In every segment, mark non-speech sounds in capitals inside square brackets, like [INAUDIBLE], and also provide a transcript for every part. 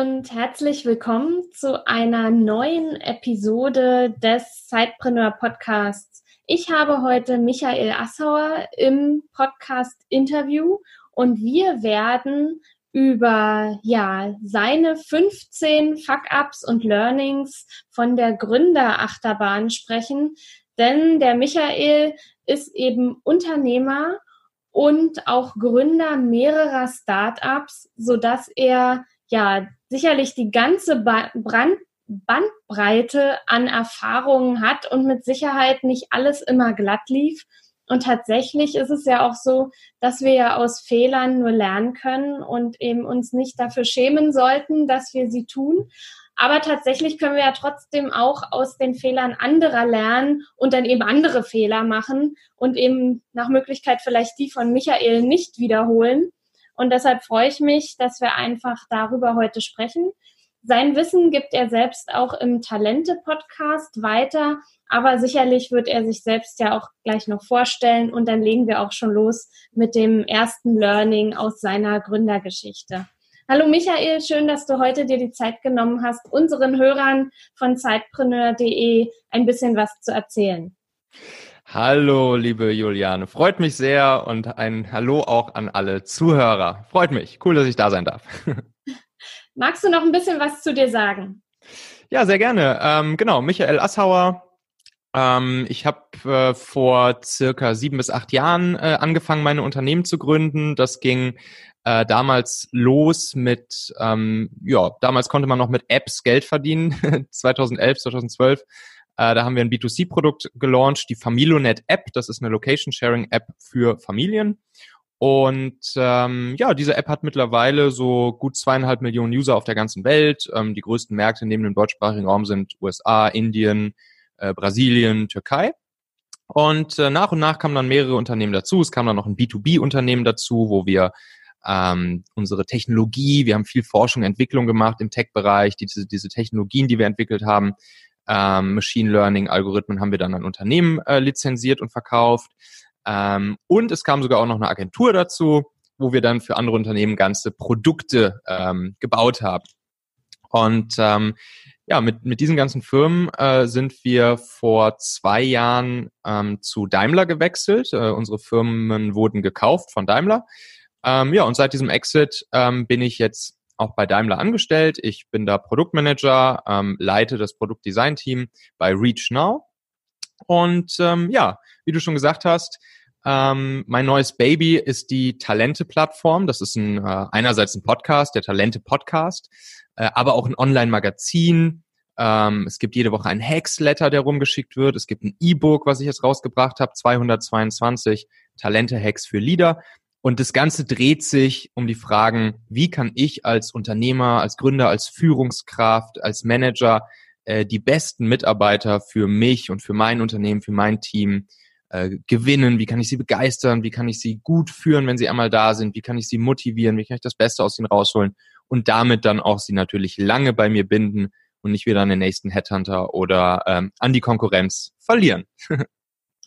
Und herzlich willkommen zu einer neuen Episode des Zeitpreneur Podcasts. Ich habe heute Michael Assauer im Podcast Interview und wir werden über ja seine 15 Fuck-ups und Learnings von der Gründerachterbahn sprechen, denn der Michael ist eben Unternehmer und auch Gründer mehrerer Startups, so dass er ja sicherlich die ganze Brand Bandbreite an Erfahrungen hat und mit Sicherheit nicht alles immer glatt lief. Und tatsächlich ist es ja auch so, dass wir ja aus Fehlern nur lernen können und eben uns nicht dafür schämen sollten, dass wir sie tun. Aber tatsächlich können wir ja trotzdem auch aus den Fehlern anderer lernen und dann eben andere Fehler machen und eben nach Möglichkeit vielleicht die von Michael nicht wiederholen. Und deshalb freue ich mich, dass wir einfach darüber heute sprechen. Sein Wissen gibt er selbst auch im Talente-Podcast weiter, aber sicherlich wird er sich selbst ja auch gleich noch vorstellen und dann legen wir auch schon los mit dem ersten Learning aus seiner Gründergeschichte. Hallo Michael, schön, dass du heute dir die Zeit genommen hast, unseren Hörern von zeitpreneur.de ein bisschen was zu erzählen. Hallo, liebe Juliane. Freut mich sehr und ein Hallo auch an alle Zuhörer. Freut mich. Cool, dass ich da sein darf. [LAUGHS] Magst du noch ein bisschen was zu dir sagen? Ja, sehr gerne. Ähm, genau, Michael Assauer. Ähm, ich habe äh, vor circa sieben bis acht Jahren äh, angefangen, meine Unternehmen zu gründen. Das ging äh, damals los mit, ähm, ja, damals konnte man noch mit Apps Geld verdienen, [LAUGHS] 2011, 2012 äh, da haben wir ein B2C-Produkt gelauncht, die Familonet App. Das ist eine Location-Sharing-App für Familien. Und ähm, ja, diese App hat mittlerweile so gut zweieinhalb Millionen User auf der ganzen Welt. Ähm, die größten Märkte neben dem deutschsprachigen Raum sind USA, Indien, äh, Brasilien, Türkei. Und äh, nach und nach kamen dann mehrere Unternehmen dazu. Es kam dann noch ein B2B-Unternehmen dazu, wo wir ähm, unsere Technologie, wir haben viel Forschung, Entwicklung gemacht im Tech-Bereich, diese, diese Technologien, die wir entwickelt haben, ähm, Machine Learning Algorithmen haben wir dann an Unternehmen äh, lizenziert und verkauft. Ähm, und es kam sogar auch noch eine Agentur dazu, wo wir dann für andere Unternehmen ganze Produkte ähm, gebaut haben. Und ähm, ja, mit, mit diesen ganzen Firmen äh, sind wir vor zwei Jahren ähm, zu Daimler gewechselt. Äh, unsere Firmen wurden gekauft von Daimler. Ähm, ja, und seit diesem Exit ähm, bin ich jetzt auch bei Daimler angestellt. Ich bin da Produktmanager, ähm, leite das Produktdesign-Team bei Reach Now. Und ähm, ja, wie du schon gesagt hast, ähm, mein neues Baby ist die Talente-Plattform. Das ist ein, äh, einerseits ein Podcast, der Talente-Podcast, äh, aber auch ein Online-Magazin. Ähm, es gibt jede Woche ein Hacks-Letter, der rumgeschickt wird. Es gibt ein E-Book, was ich jetzt rausgebracht habe, 222 Talente-Hacks für Leader. Und das Ganze dreht sich um die Fragen, wie kann ich als Unternehmer, als Gründer, als Führungskraft, als Manager äh, die besten Mitarbeiter für mich und für mein Unternehmen, für mein Team äh, gewinnen? Wie kann ich sie begeistern? Wie kann ich sie gut führen, wenn sie einmal da sind? Wie kann ich sie motivieren? Wie kann ich das Beste aus ihnen rausholen? Und damit dann auch sie natürlich lange bei mir binden und nicht wieder an den nächsten Headhunter oder ähm, an die Konkurrenz verlieren. [LAUGHS]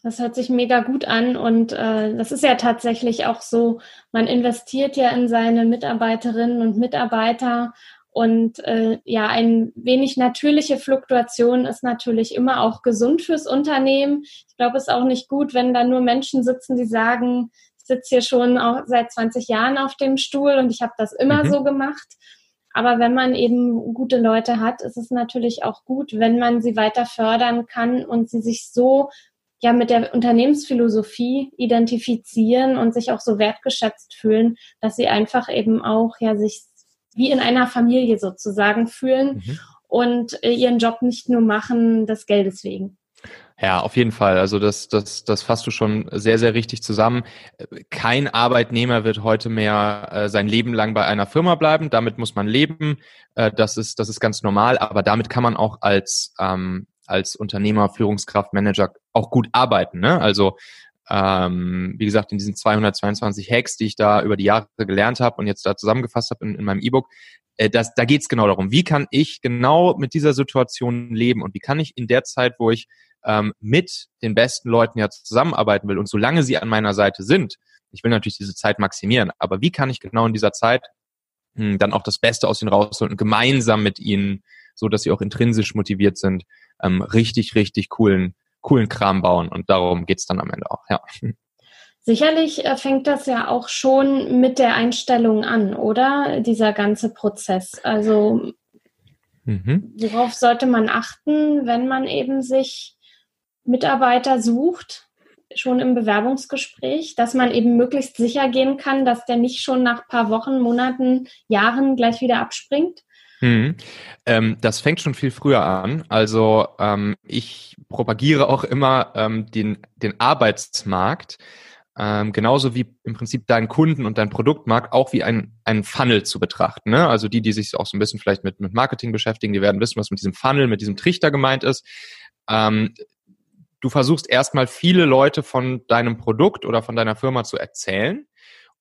Das hört sich mega gut an und äh, das ist ja tatsächlich auch so, man investiert ja in seine Mitarbeiterinnen und Mitarbeiter und äh, ja, ein wenig natürliche Fluktuation ist natürlich immer auch gesund fürs Unternehmen. Ich glaube, es ist auch nicht gut, wenn da nur Menschen sitzen, die sagen, ich sitze hier schon auch seit 20 Jahren auf dem Stuhl und ich habe das immer mhm. so gemacht. Aber wenn man eben gute Leute hat, ist es natürlich auch gut, wenn man sie weiter fördern kann und sie sich so ja mit der Unternehmensphilosophie identifizieren und sich auch so wertgeschätzt fühlen, dass sie einfach eben auch ja sich wie in einer Familie sozusagen fühlen mhm. und äh, ihren Job nicht nur machen des Geldes wegen. Ja, auf jeden Fall. Also das, das, das fasst du schon sehr, sehr richtig zusammen. Kein Arbeitnehmer wird heute mehr äh, sein Leben lang bei einer Firma bleiben. Damit muss man leben. Äh, das ist, das ist ganz normal. Aber damit kann man auch als ähm, als Unternehmer, Führungskraft, Manager auch gut arbeiten. Ne? Also ähm, wie gesagt, in diesen 222 Hacks, die ich da über die Jahre gelernt habe und jetzt da zusammengefasst habe in, in meinem E-Book, äh, das, da geht es genau darum, wie kann ich genau mit dieser Situation leben und wie kann ich in der Zeit, wo ich ähm, mit den besten Leuten ja zusammenarbeiten will und solange sie an meiner Seite sind, ich will natürlich diese Zeit maximieren, aber wie kann ich genau in dieser Zeit mh, hm, dann auch das Beste aus ihnen rausholen und gemeinsam mit ihnen, so dass sie auch intrinsisch motiviert sind, ähm, richtig, richtig coolen, coolen Kram bauen. Und darum geht's dann am Ende auch, ja. Sicherlich äh, fängt das ja auch schon mit der Einstellung an, oder? Dieser ganze Prozess. Also mhm. worauf sollte man achten, wenn man eben sich Mitarbeiter sucht, schon im Bewerbungsgespräch, dass man eben möglichst sicher gehen kann, dass der nicht schon nach paar Wochen, Monaten, Jahren gleich wieder abspringt? Mhm. Ähm, das fängt schon viel früher an. Also ähm, ich propagiere auch immer ähm, den, den Arbeitsmarkt, ähm, genauso wie im Prinzip deinen Kunden und dein Produktmarkt auch wie ein, ein Funnel zu betrachten. Ne? Also die, die sich auch so ein bisschen vielleicht mit, mit Marketing beschäftigen, die werden wissen, was mit diesem Funnel, mit diesem Trichter gemeint ist. Ähm, du versuchst erstmal viele Leute von deinem Produkt oder von deiner Firma zu erzählen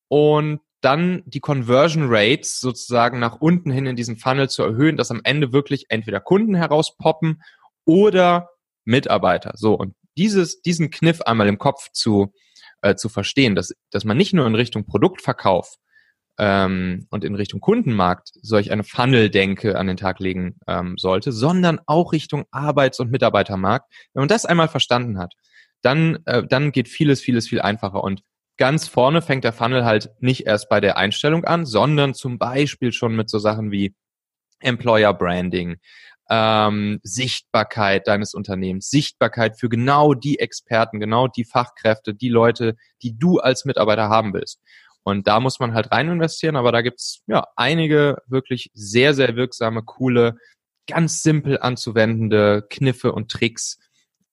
und dann die Conversion Rates sozusagen nach unten hin in diesem Funnel zu erhöhen, dass am Ende wirklich entweder Kunden herauspoppen oder Mitarbeiter. So, und dieses, diesen Kniff einmal im Kopf zu, äh, zu verstehen, dass, dass man nicht nur in Richtung Produktverkauf ähm, und in Richtung Kundenmarkt solch eine Funnel-Denke an den Tag legen ähm, sollte, sondern auch Richtung Arbeits- und Mitarbeitermarkt. Wenn man das einmal verstanden hat, dann, äh, dann geht vieles, vieles viel einfacher. Und ganz vorne fängt der Funnel halt nicht erst bei der Einstellung an, sondern zum Beispiel schon mit so Sachen wie Employer Branding, ähm, Sichtbarkeit deines Unternehmens, Sichtbarkeit für genau die Experten, genau die Fachkräfte, die Leute, die du als Mitarbeiter haben willst. Und da muss man halt rein investieren, aber da gibt's ja einige wirklich sehr, sehr wirksame, coole, ganz simpel anzuwendende Kniffe und Tricks,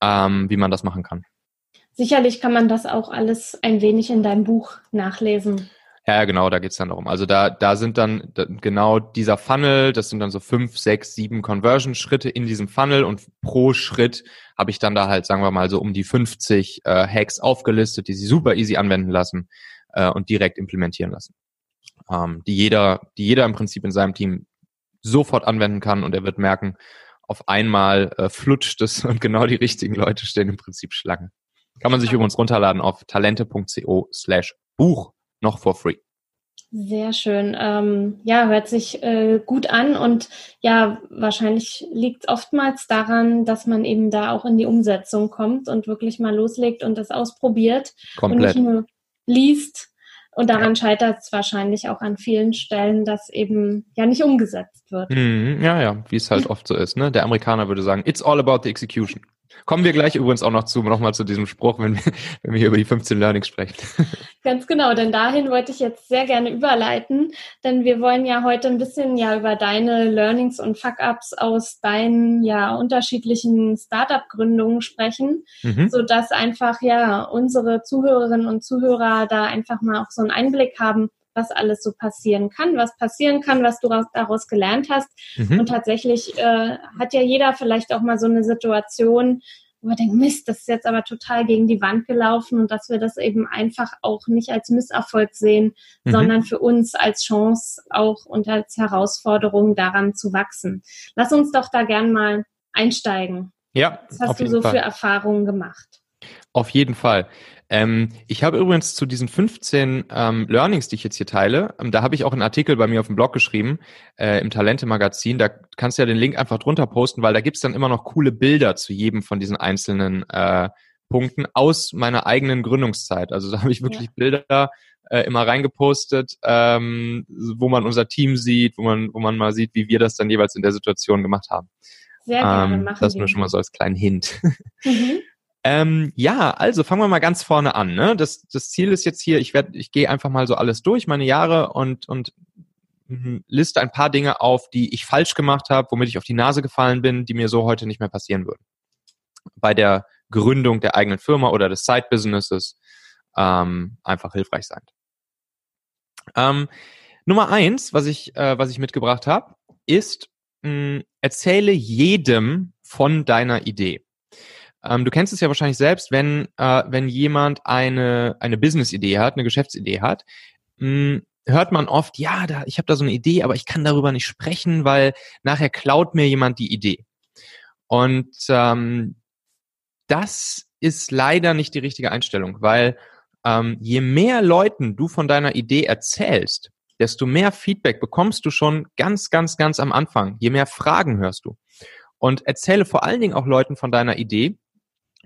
ähm, wie man das machen kann. Sicherlich kann man das auch alles ein wenig in deinem Buch nachlesen. Ja, genau, da geht's dann darum. Also da, da sind dann genau dieser Funnel, das sind dann so fünf, sechs, sieben Conversion-Schritte in diesem Funnel und pro Schritt habe ich dann da halt, sagen wir mal, so um die 50 äh, Hacks aufgelistet, die sie super easy anwenden lassen äh, und direkt implementieren lassen. Ähm, die jeder, die jeder im Prinzip in seinem Team sofort anwenden kann und er wird merken, auf einmal äh, flutscht es [LAUGHS] und genau die richtigen Leute stehen im Prinzip Schlange. Kann man sich übrigens runterladen auf talente.co slash Buch noch for free. Sehr schön. Ähm, ja, hört sich äh, gut an und ja, wahrscheinlich liegt es oftmals daran, dass man eben da auch in die Umsetzung kommt und wirklich mal loslegt und das ausprobiert Komplett. und nicht nur liest. Und daran ja. scheitert es wahrscheinlich auch an vielen Stellen, dass eben ja nicht umgesetzt wird. Mhm, ja, ja, wie es halt oft so ist. Ne? Der Amerikaner würde sagen, it's all about the execution. Kommen wir gleich übrigens auch noch zu, nochmal zu diesem Spruch, wenn wir, [LAUGHS] wenn wir hier über die 15 Learnings sprechen. [LAUGHS] Ganz genau, denn dahin wollte ich jetzt sehr gerne überleiten, denn wir wollen ja heute ein bisschen ja über deine Learnings und Fuck-Ups aus deinen ja unterschiedlichen Startup-Gründungen sprechen, mhm. so dass einfach ja unsere Zuhörerinnen und Zuhörer da einfach mal auch so einen Einblick haben, was alles so passieren kann, was passieren kann, was du daraus gelernt hast. Mhm. Und tatsächlich äh, hat ja jeder vielleicht auch mal so eine Situation, wo man denkt, Mist, das ist jetzt aber total gegen die Wand gelaufen und dass wir das eben einfach auch nicht als Misserfolg sehen, mhm. sondern für uns als Chance auch und als Herausforderung daran zu wachsen. Lass uns doch da gern mal einsteigen. Ja. Was hast du so Fall. für Erfahrungen gemacht? Auf jeden Fall. Ähm, ich habe übrigens zu diesen 15 ähm, Learnings, die ich jetzt hier teile, ähm, da habe ich auch einen Artikel bei mir auf dem Blog geschrieben, äh, im Talente-Magazin. Da kannst du ja den Link einfach drunter posten, weil da gibt's dann immer noch coole Bilder zu jedem von diesen einzelnen äh, Punkten aus meiner eigenen Gründungszeit. Also da habe ich wirklich ja. Bilder äh, immer reingepostet, ähm, wo man unser Team sieht, wo man, wo man mal sieht, wie wir das dann jeweils in der Situation gemacht haben. Sehr gerne, ähm, machen Das nur schon mal so als kleinen Hint. Mhm. Ähm, ja, also fangen wir mal ganz vorne an. Ne? Das, das Ziel ist jetzt hier, ich werde, ich gehe einfach mal so alles durch, meine Jahre und, und mhm, liste ein paar Dinge auf, die ich falsch gemacht habe, womit ich auf die Nase gefallen bin, die mir so heute nicht mehr passieren würden. Bei der Gründung der eigenen Firma oder des Side-Businesses ähm, einfach hilfreich sein. Ähm, Nummer eins, was ich, äh, was ich mitgebracht habe, ist, mh, erzähle jedem von deiner Idee. Ähm, du kennst es ja wahrscheinlich selbst, wenn, äh, wenn jemand eine, eine Business-Idee hat, eine Geschäftsidee hat, mh, hm, hört man oft, ja, da, ich habe da so eine Idee, aber ich kann darüber nicht sprechen, weil nachher klaut mir jemand die Idee. Und ähm, das ist leider nicht die richtige Einstellung, weil ähm, je mehr Leuten du von deiner Idee erzählst, desto mehr Feedback bekommst du schon ganz, ganz, ganz am Anfang. Je mehr Fragen hörst du. Und erzähle vor allen Dingen auch Leuten von deiner Idee,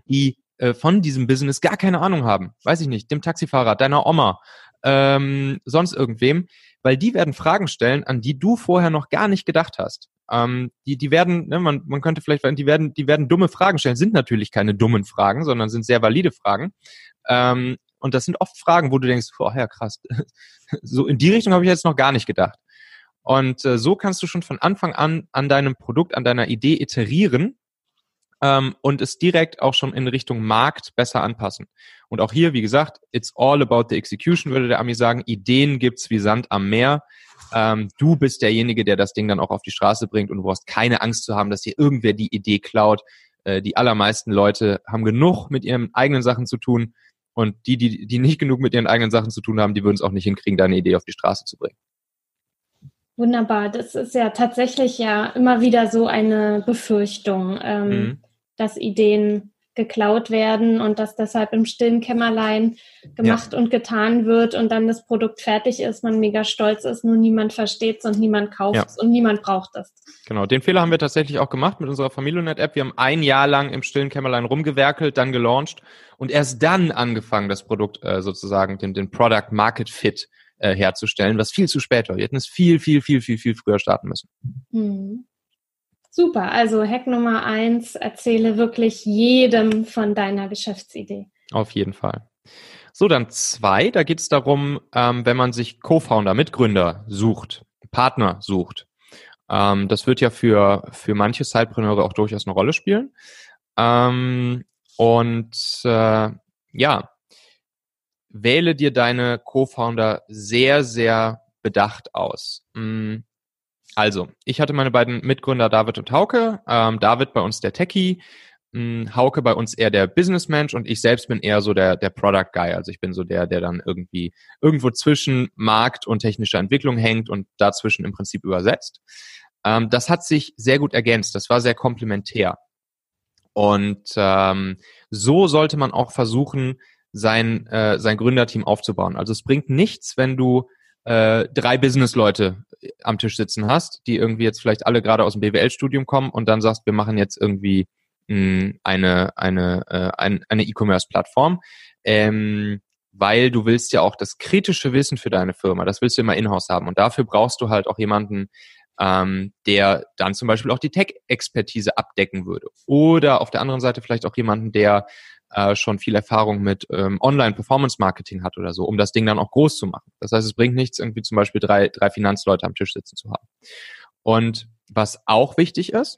die äh, von diesem Business gar keine Ahnung haben. Weiß ich nicht, dem Taxifahrer, deiner Oma, ähm, sonst irgendwem, weil die werden Fragen stellen, an die du vorher noch gar nicht gedacht hast. Ähm, die, die werden, ne, man, man könnte vielleicht, die werden, die werden dumme Fragen stellen, sind natürlich keine dummen Fragen, sondern sind sehr valide Fragen. Ähm, und das sind oft Fragen, wo du denkst, oh ja, krass, [LAUGHS] so in die Richtung habe ich jetzt noch gar nicht gedacht. Und äh, so kannst du schon von Anfang an an deinem Produkt, an deiner Idee iterieren ähm, und es direkt auch schon in Richtung Markt besser anpassen. Und auch hier, wie gesagt, it's all about the execution, würde der Ami sagen. Ideen gibt's wie Sand am Meer. Ähm, du bist derjenige, der das Ding dann auch auf die Straße bringt und du brauchst keine Angst zu haben, dass dir irgendwer die Idee klaut. Äh, die allermeisten Leute haben genug mit ihren eigenen Sachen zu tun. Und die, die, die nicht genug mit ihren eigenen Sachen zu tun haben, die würden es auch nicht hinkriegen, deine Idee auf die Straße zu bringen. Wunderbar. Das ist ja tatsächlich ja immer wieder so eine Befürchtung. Ähm, mhm dass Ideen geklaut werden und dass deshalb im stillen Kämmerlein gemacht ja. und getan wird und dann das Produkt fertig ist, man mega stolz ist, nur niemand versteht es und niemand kauft es ja. und niemand braucht es. Genau, den Fehler haben wir tatsächlich auch gemacht mit unserer Familionet-App. Wir haben ein Jahr lang im stillen Kämmerlein rumgewerkelt, dann gelauncht und erst dann angefangen, das Produkt äh, sozusagen, den, den Product Market Fit äh, herzustellen, was viel zu spät war. Wir hätten es viel, viel, viel, viel, viel früher starten müssen. Mhm. Super, also Hack Nummer eins, erzähle wirklich jedem von deiner Geschäftsidee. Auf jeden Fall. So, dann zwei, da geht es darum, ähm, wenn man sich Co-Founder, Mitgründer sucht, Partner sucht. Ähm, das wird ja für, für manche Sidepreneure auch durchaus eine Rolle spielen. Ähm, und äh, ja, wähle dir deine Co-Founder sehr, sehr bedacht aus. Hm, also, ich hatte meine beiden Mitgründer David und Hauke. Ähm, David bei uns der Techie, mh, hm, Hauke bei uns eher der Businessmensch und ich selbst bin eher so der, der Product Guy. Also ich bin so der, der dann irgendwie irgendwo zwischen Markt und technischer Entwicklung hängt und dazwischen im Prinzip übersetzt. Ähm, das hat sich sehr gut ergänzt. Das war sehr komplementär. Und ähm, so sollte man auch versuchen, sein, äh, sein Gründerteam aufzubauen. Also es bringt nichts, wenn du äh, drei Business-Leute am Tisch sitzen hast, die irgendwie jetzt vielleicht alle gerade aus dem BWL-Studium kommen und dann sagst, wir machen jetzt irgendwie mh, hm, eine eine äh, ein, eine E-Commerce-Plattform, ähm, weil du willst ja auch das kritische Wissen für deine Firma, das willst du immer in-house haben und dafür brauchst du halt auch jemanden, ähm, der dann zum Beispiel auch die Tech-Expertise abdecken würde. Oder auf der anderen Seite vielleicht auch jemanden, der äh, schon viel Erfahrung mit ähm, Online-Performance-Marketing hat oder so, um das Ding dann auch groß zu machen. Das heißt, es bringt nichts, irgendwie zum Beispiel drei, drei Finanzleute am Tisch sitzen zu haben. Und was auch wichtig ist,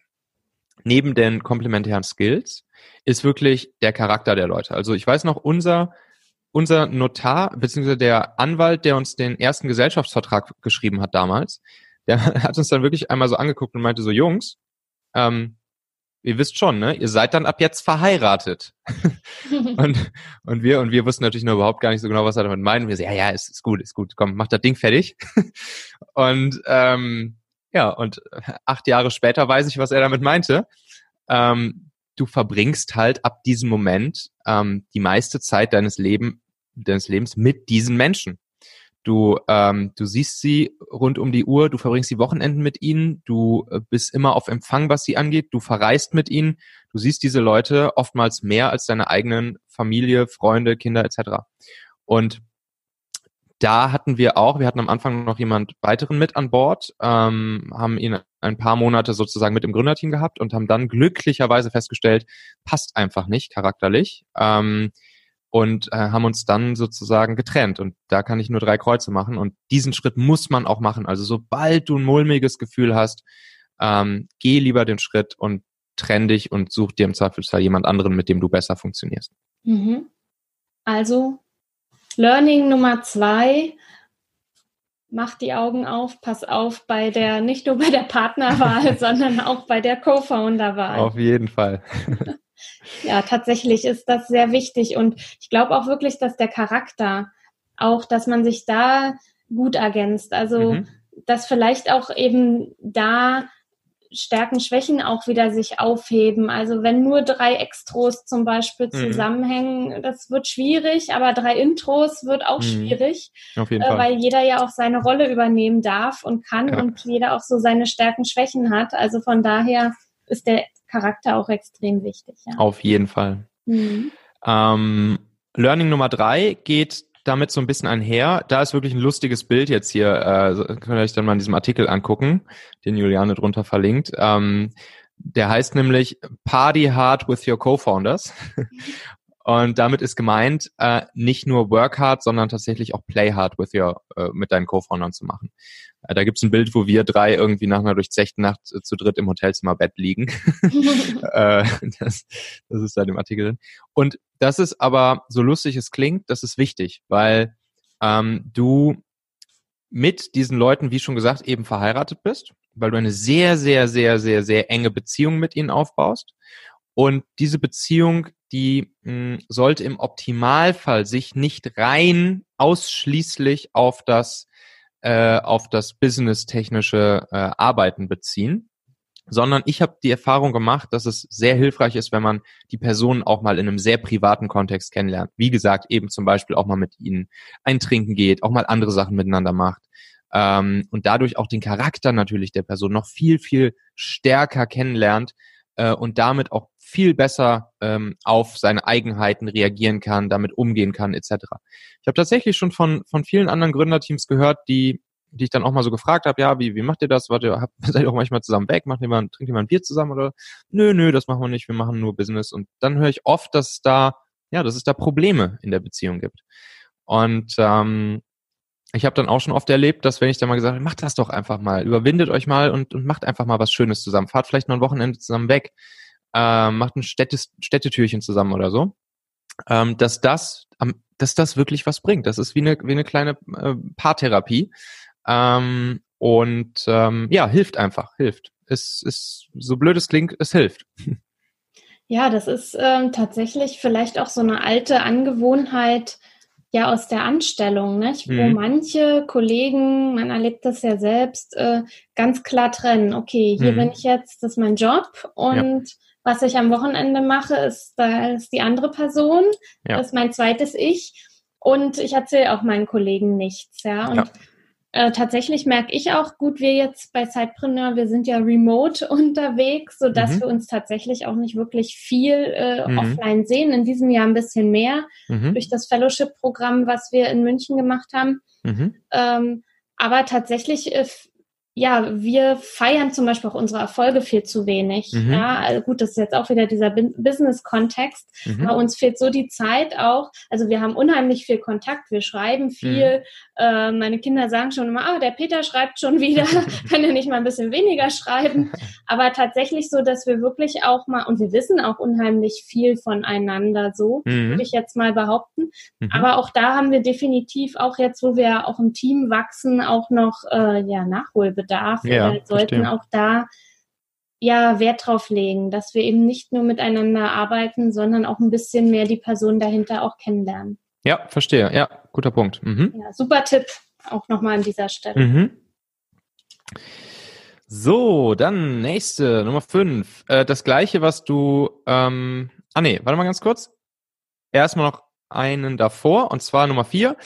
neben den komplementären Skills, ist wirklich der Charakter der Leute. Also ich weiß noch, unser unser Notar, beziehungsweise der Anwalt, der uns den ersten Gesellschaftsvertrag geschrieben hat damals, der [LAUGHS] hat uns dann wirklich einmal so angeguckt und meinte so, Jungs, ähm, ihr wisst schon, ne? Ihr seid dann ab jetzt verheiratet. [LAUGHS] und, und wir, und wir wussten natürlich nur überhaupt gar nicht so genau, was er damit meint. Und wir so, ja, ja, ist, ist gut, ist gut, komm, mach das Ding fertig. [LAUGHS] und ähm, ja, und acht Jahre später weiß ich, was er damit meinte. Ähm, du verbringst halt ab diesem Moment ähm, die meiste Zeit deines, Leben, deines Lebens mit diesen Menschen. Du, ähm, du siehst sie rund um die Uhr, du verbringst die Wochenenden mit ihnen, du äh, bist immer auf Empfang, was sie angeht, du verreist mit ihnen, du siehst diese Leute oftmals mehr als deine eigenen Familie, Freunde, Kinder etc. Und da hatten wir auch, wir hatten am Anfang noch jemand weiteren mit an Bord, ähm, haben ihn ein paar Monate sozusagen mit im Gründerteam gehabt und haben dann glücklicherweise festgestellt, passt einfach nicht charakterlich. Ähm, und äh, haben uns dann sozusagen getrennt. Und da kann ich nur drei Kreuze machen. Und diesen Schritt muss man auch machen. Also sobald du ein mulmiges Gefühl hast, ähm, geh lieber den Schritt und trenn dich und such dir im Zweifelsfall jemand anderen, mit dem du besser funktionierst. Mhm. Also Learning Nummer zwei, mach die Augen auf, pass auf bei der, nicht nur bei der Partnerwahl, [LAUGHS] sondern auch bei der Co-Founder-Wahl. Auf jeden Fall. [LAUGHS] ja, tatsächlich ist das sehr wichtig und ich glaube auch wirklich, dass der Charakter auch, dass man sich da gut ergänzt. Also, mhm. dass vielleicht auch eben da Stärken, Schwächen auch wieder sich aufheben. Also wenn nur drei Extros zum Beispiel mhm. zusammenhängen, das wird schwierig, aber drei Intros wird auch mhm. schwierig, Auf jeden äh, Fall. weil jeder ja auch seine Rolle übernehmen darf und kann ja. und jeder auch so seine Stärken, Schwächen hat. Also von daher ist der Charakter auch extrem wichtig. Ja. Auf jeden Fall. Mhm. Ähm, Learning Nummer drei geht damit so ein bisschen einher. Da ist wirklich ein lustiges Bild jetzt hier. Äh, könnt ihr euch dann mal in diesem Artikel angucken, den Juliane drunter verlinkt. Ähm, der heißt nämlich Party Hard with Your Co-Founders. [LAUGHS] Und damit ist gemeint, äh, nicht nur Work Hard, sondern tatsächlich auch Play Hard with your, äh, mit deinen Co-Foundern zu machen. Äh, da gibt's ein Bild, wo wir drei irgendwie nach einer durchzechten Nacht äh, zu dritt im Hotelzimmer Bett liegen. [LAUGHS] [LAUGHS] äh, das, das ist da dem Artikel drin. Und das ist aber, so lustig es klingt, das ist wichtig, weil ähm, du mit diesen Leuten, wie schon gesagt, eben verheiratet bist, weil du eine sehr, sehr, sehr, sehr, sehr enge Beziehung mit ihnen aufbaust. Und diese Beziehung die mh, hm, sollte im Optimalfall sich nicht rein ausschließlich auf das äh, auf das business-technische äh, Arbeiten beziehen, sondern ich habe die Erfahrung gemacht, dass es sehr hilfreich ist, wenn man die Personen auch mal in einem sehr privaten Kontext kennenlernt. Wie gesagt, eben zum Beispiel auch mal mit ihnen eintrinken geht, auch mal andere Sachen miteinander macht ähm, und dadurch auch den Charakter natürlich der Person noch viel, viel stärker kennenlernt, äh, und damit auch viel besser ähm, auf seine Eigenheiten reagieren kann, damit umgehen kann, etc. Ich habe tatsächlich schon von, von vielen anderen Gründerteams gehört, die die ich dann auch mal so gefragt habe, ja, wie, wie macht ihr das? Wart ihr, habt, [LAUGHS] seid ihr auch manchmal zusammen weg? Macht mal, trinkt ein Bier zusammen oder? Nö, nö, das machen wir nicht, wir machen nur Business. Und dann höre ich oft, dass da, ja, dass es da Probleme in der Beziehung gibt. Und ähm, ich habe dann auch schon oft erlebt, dass wenn ich dann mal gesagt habe, macht das doch einfach mal, überwindet euch mal und, und macht einfach mal was Schönes zusammen. Fahrt vielleicht mal ein Wochenende zusammen weg, äh, macht ein Städtes, Städtetürchen zusammen oder so. Ähm, dass das, dass das wirklich was bringt. Das ist wie eine, wie eine kleine äh, Paartherapie. Ähm, und ähm, ja, hilft einfach, hilft. Es ist, so blöd es klingt, es hilft. [LAUGHS] Ja, das ist ähm, tatsächlich vielleicht auch so eine alte Angewohnheit, ja aus der Anstellung, nicht? Mhm. wo manche Kollegen, man erlebt das ja selbst, äh, ganz klar trennen. Okay, hier mhm. bin ich jetzt, das ist mein Job und ja. was ich am Wochenende mache, ist, da ist die andere Person, ja. das ist mein zweites Ich und ich erzähle auch meinen Kollegen nichts, ja. Und ja. Äh, tatsächlich merke ich auch, gut, wir jetzt bei Sidepreneur, wir sind ja remote [LAUGHS] unterwegs, so dass mhm. wir uns tatsächlich auch nicht wirklich viel äh, mhm. offline sehen. In diesem Jahr ein bisschen mehr mhm. durch das Fellowship-Programm, was wir in München gemacht haben. Mhm. Ähm, aber tatsächlich äh, ja, wir feiern zum Beispiel auch unsere Erfolge viel zu wenig. Mhm. Ja, also gut, das ist jetzt auch wieder dieser Business-Kontext. Mhm. Aber uns fehlt so die Zeit auch. Also wir haben unheimlich viel Kontakt, wir schreiben viel. Mhm. Äh, meine Kinder sagen schon immer, ah, der Peter schreibt schon wieder, [LAUGHS] [LAUGHS] kann er nicht mal ein bisschen weniger schreiben. [LAUGHS] Aber tatsächlich so, dass wir wirklich auch mal, und wir wissen auch unheimlich viel voneinander, so mhm. würde ich jetzt mal behaupten. Mhm. Aber auch da haben wir definitiv auch jetzt, wo wir auch im Team wachsen, auch noch äh, ja, Nachholbedarf. Bedarf. Ja, wir sollten verstehe. auch da ja Wert drauf legen, dass wir eben nicht nur miteinander arbeiten, sondern auch ein bisschen mehr die Person dahinter auch kennenlernen. Ja, verstehe. Ja, guter Punkt. Mhm. Ja, super Tipp auch nochmal an dieser Stelle. Mhm. So, dann nächste, Nummer fünf. Äh, das gleiche, was du, ähm, ah nee, warte mal ganz kurz. Erstmal noch einen davor, und zwar Nummer vier.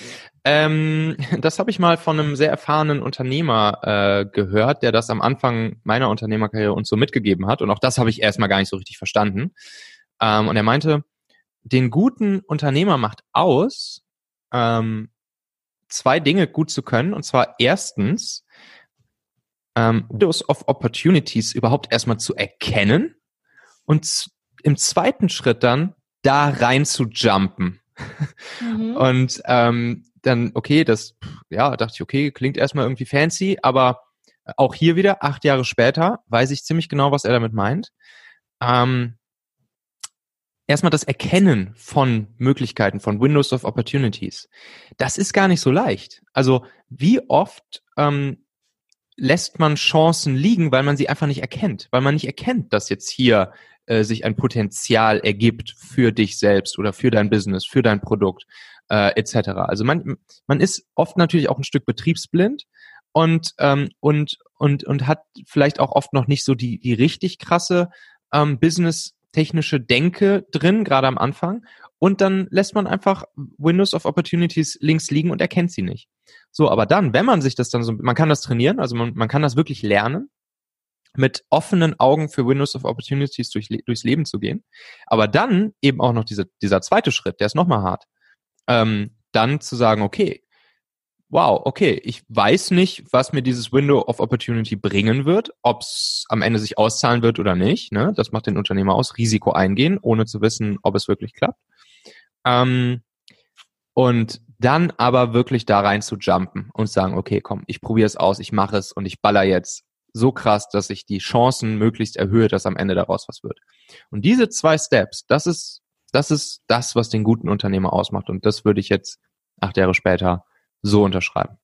Ähm, das habe ich mal von einem sehr erfahrenen Unternehmer äh, gehört, der das am Anfang meiner Unternehmerkarriere uns so mitgegeben hat. Und auch das habe ich erstmal gar nicht so richtig verstanden. Ähm, und er meinte, den guten Unternehmer macht aus, ähm, zwei Dinge gut zu können. Und zwar erstens, ähm, Windows of Opportunities überhaupt erstmal zu erkennen und im zweiten Schritt dann da rein zu jumpen. Mhm. Und ähm, dann, okay, das, ja, dachte ich, okay, klingt erstmal irgendwie fancy, aber auch hier wieder, acht Jahre später, weiß ich ziemlich genau, was er damit meint. Ähm, erstmal das Erkennen von Möglichkeiten, von Windows of Opportunities, das ist gar nicht so leicht. Also wie oft ähm, lässt man Chancen liegen, weil man sie einfach nicht erkennt, weil man nicht erkennt, dass jetzt hier äh, sich ein Potenzial ergibt für dich selbst oder für dein Business, für dein Produkt äh, etc. Also man, man ist oft natürlich auch ein Stück betriebsblind und ähm, und und und hat vielleicht auch oft noch nicht so die die richtig krasse ähm, Business technische Denke drin, gerade am Anfang. Und dann lässt man einfach Windows of Opportunities links liegen und erkennt sie nicht. So, aber dann, wenn man sich das dann so, man kann das trainieren, also man, man kann das wirklich lernen, mit offenen Augen für Windows of Opportunities durch, durchs Leben zu gehen. Aber dann eben auch noch diese, dieser zweite Schritt, der ist nochmal hart. Ähm, dann zu sagen, okay, wow, okay, ich weiß nicht, was mir dieses Window of Opportunity bringen wird, ob es am Ende sich auszahlen wird oder nicht. Ne? Das macht den Unternehmer aus, Risiko eingehen, ohne zu wissen, ob es wirklich klappt. Ähm, und dann aber wirklich da rein zu jumpen und sagen, okay, komm, ich probiere es aus, ich mache es und ich baller jetzt so krass, dass ich die Chancen möglichst erhöhe, dass am Ende daraus was wird. Und diese zwei Steps, das ist, das ist das, was den guten Unternehmer ausmacht. Und das würde ich jetzt acht Jahre später so unterschreiben.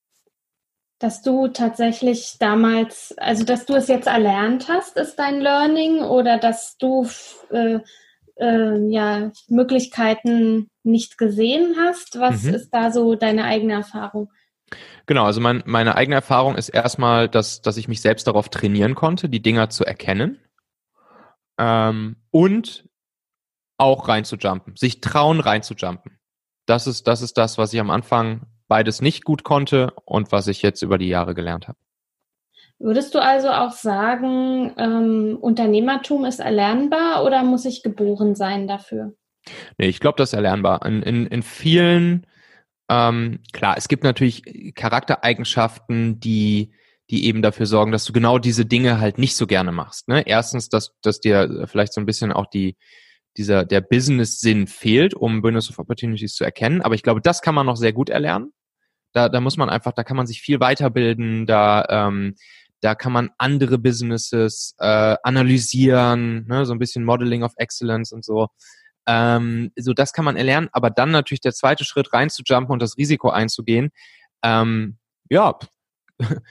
Dass du tatsächlich damals, also dass du es jetzt erlernt hast, ist dein Learning oder dass du äh, äh, ja Möglichkeiten nicht gesehen hast? Was mhm. ist da so deine eigene Erfahrung? Genau, also mein, meine eigene Erfahrung ist erstmal, dass, dass ich mich selbst darauf trainieren konnte, die Dinger zu erkennen ähm, und auch reinzujumpen, sich trauen reinzujumpen. Das ist, das ist das, was ich am Anfang beides nicht gut konnte und was ich jetzt über die Jahre gelernt habe. Würdest du also auch sagen, ähm, Unternehmertum ist erlernbar oder muss ich geboren sein dafür? Nee, ich glaube, das ist erlernbar. In, in, in vielen, ähm, klar, es gibt natürlich Charaktereigenschaften, die, die eben dafür sorgen, dass du genau diese Dinge halt nicht so gerne machst. Ne? Erstens, dass, dass dir vielleicht so ein bisschen auch die, dieser, der Business-Sinn fehlt, um Business of Opportunities zu erkennen. Aber ich glaube, das kann man noch sehr gut erlernen. Da, da muss man einfach, da kann man sich viel weiterbilden, da, ähm, da kann man andere Businesses äh, analysieren, ne, so ein bisschen Modeling of Excellence und so. Ähm, so das kann man erlernen, aber dann natürlich der zweite Schritt reinzujumpen und das Risiko einzugehen. Ähm, ja, [LAUGHS]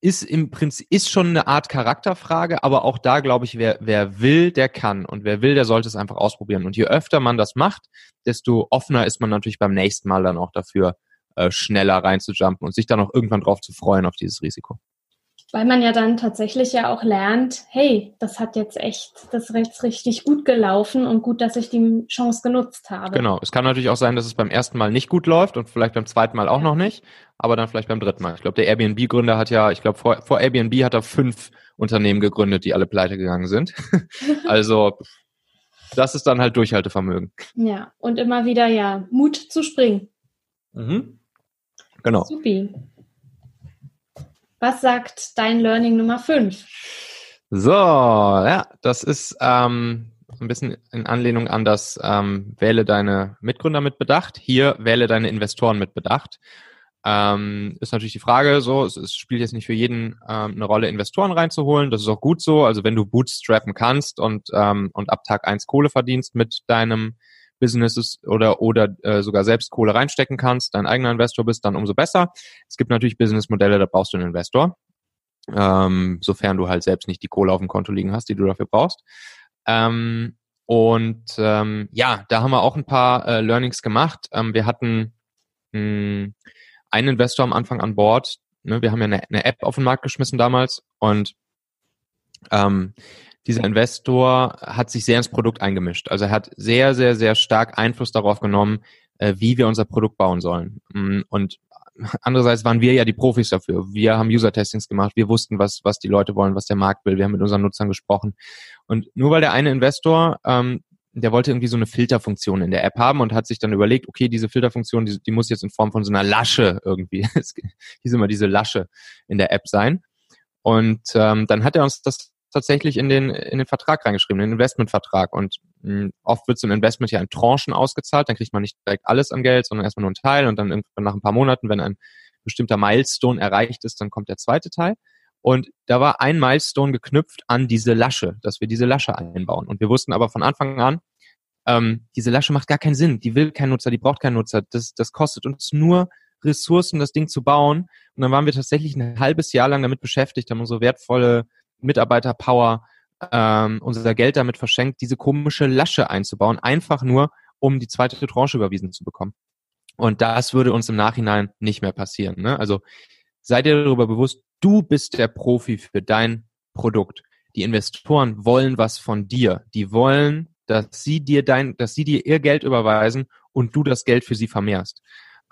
ist im Prinzip ist schon eine Art Charakterfrage, aber auch da glaube ich, wer wer will, der kann und wer will, der sollte es einfach ausprobieren. Und je öfter man das macht, desto offener ist man natürlich beim nächsten Mal dann auch dafür, äh, schneller reinzujumpen und sich dann auch irgendwann drauf zu freuen auf dieses Risiko. Weil man ja dann tatsächlich ja auch lernt, hey, das hat jetzt echt, das ist richtig gut gelaufen und gut, dass ich die Chance genutzt habe. Genau. Es kann natürlich auch sein, dass es beim ersten Mal nicht gut läuft und vielleicht beim zweiten Mal auch noch nicht, aber dann vielleicht beim dritten Mal. Ich glaube, der Airbnb-Gründer hat ja, ich glaube, vor, vor Airbnb hat er fünf Unternehmen gegründet, die alle pleite gegangen sind. [LAUGHS] also, das ist dann halt Durchhaltevermögen. Ja, und immer wieder, ja, Mut zu springen. Mhm. Genau. Supi. Was sagt dein Learning Nummer 5? So, ja, das ist ähm, ein bisschen in Anlehnung an das ähm, Wähle deine Mitgründer mit Bedacht. Hier wähle deine Investoren mit Bedacht. Ähm, ist natürlich die Frage, so, es, es spielt jetzt nicht für jeden ähm, eine Rolle, Investoren reinzuholen. Das ist auch gut so. Also wenn du bootstrappen kannst und, ähm, und ab Tag eins Kohle verdienst mit deinem Businesses oder, oder äh, sogar selbst Kohle reinstecken kannst, dein eigener Investor bist, dann umso besser. Es gibt natürlich Businessmodelle, da brauchst du einen Investor, ähm, sofern du halt selbst nicht die Kohle auf dem Konto liegen hast, die du dafür brauchst. Ähm, und ähm, ja, da haben wir auch ein paar äh, Learnings gemacht. Ähm, wir hatten mh, hm, einen Investor am Anfang an Bord. Ne? Wir haben ja eine, eine App auf den Markt geschmissen damals und ähm, dieser Investor hat sich sehr ins Produkt eingemischt. Also er hat sehr, sehr, sehr stark Einfluss darauf genommen, äh, wie wir unser Produkt bauen sollen. Mm, und andererseits waren wir ja die Profis dafür. Wir haben User-Testings gemacht, wir wussten, was, was die Leute wollen, was der Markt will, wir haben mit unseren Nutzern gesprochen. Und nur weil der eine Investor, ähm, der wollte irgendwie so eine Filterfunktion in der App haben und hat sich dann überlegt, okay, diese Filterfunktion, die, die muss jetzt in Form von so einer Lasche irgendwie, [LAUGHS] hieß immer diese Lasche in der App sein. Und ähm, dann hat er uns das tatsächlich in den, in den Vertrag reingeschrieben, den Investmentvertrag. Und mh, hm, oft wird so ein Investment ja in Tranchen ausgezahlt, dann kriegt man nicht direkt alles an Geld, sondern erstmal nur einen Teil und dann irgendwann nach ein paar Monaten, wenn ein bestimmter Milestone erreicht ist, dann kommt der zweite Teil. Und da war ein Milestone geknüpft an diese Lasche, dass wir diese Lasche einbauen. Und wir wussten aber von Anfang an, ähm, diese Lasche macht gar keinen Sinn, die will keinen Nutzer, die braucht keinen Nutzer, das, das kostet uns nur Ressourcen, das Ding zu bauen. Und dann waren wir tatsächlich ein halbes Jahr lang damit beschäftigt, haben unsere wertvolle Mitarbeiterpower, ähm, unser Geld damit verschenkt, diese komische Lasche einzubauen, einfach nur, um die zweite Tranche überwiesen zu bekommen. Und das würde uns im Nachhinein nicht mehr passieren. Ne? Also seid ihr darüber bewusst, du bist der Profi für dein Produkt. Die Investoren wollen was von dir. Die wollen, dass sie dir dein, dass sie dir ihr Geld überweisen und du das Geld für sie vermehrst.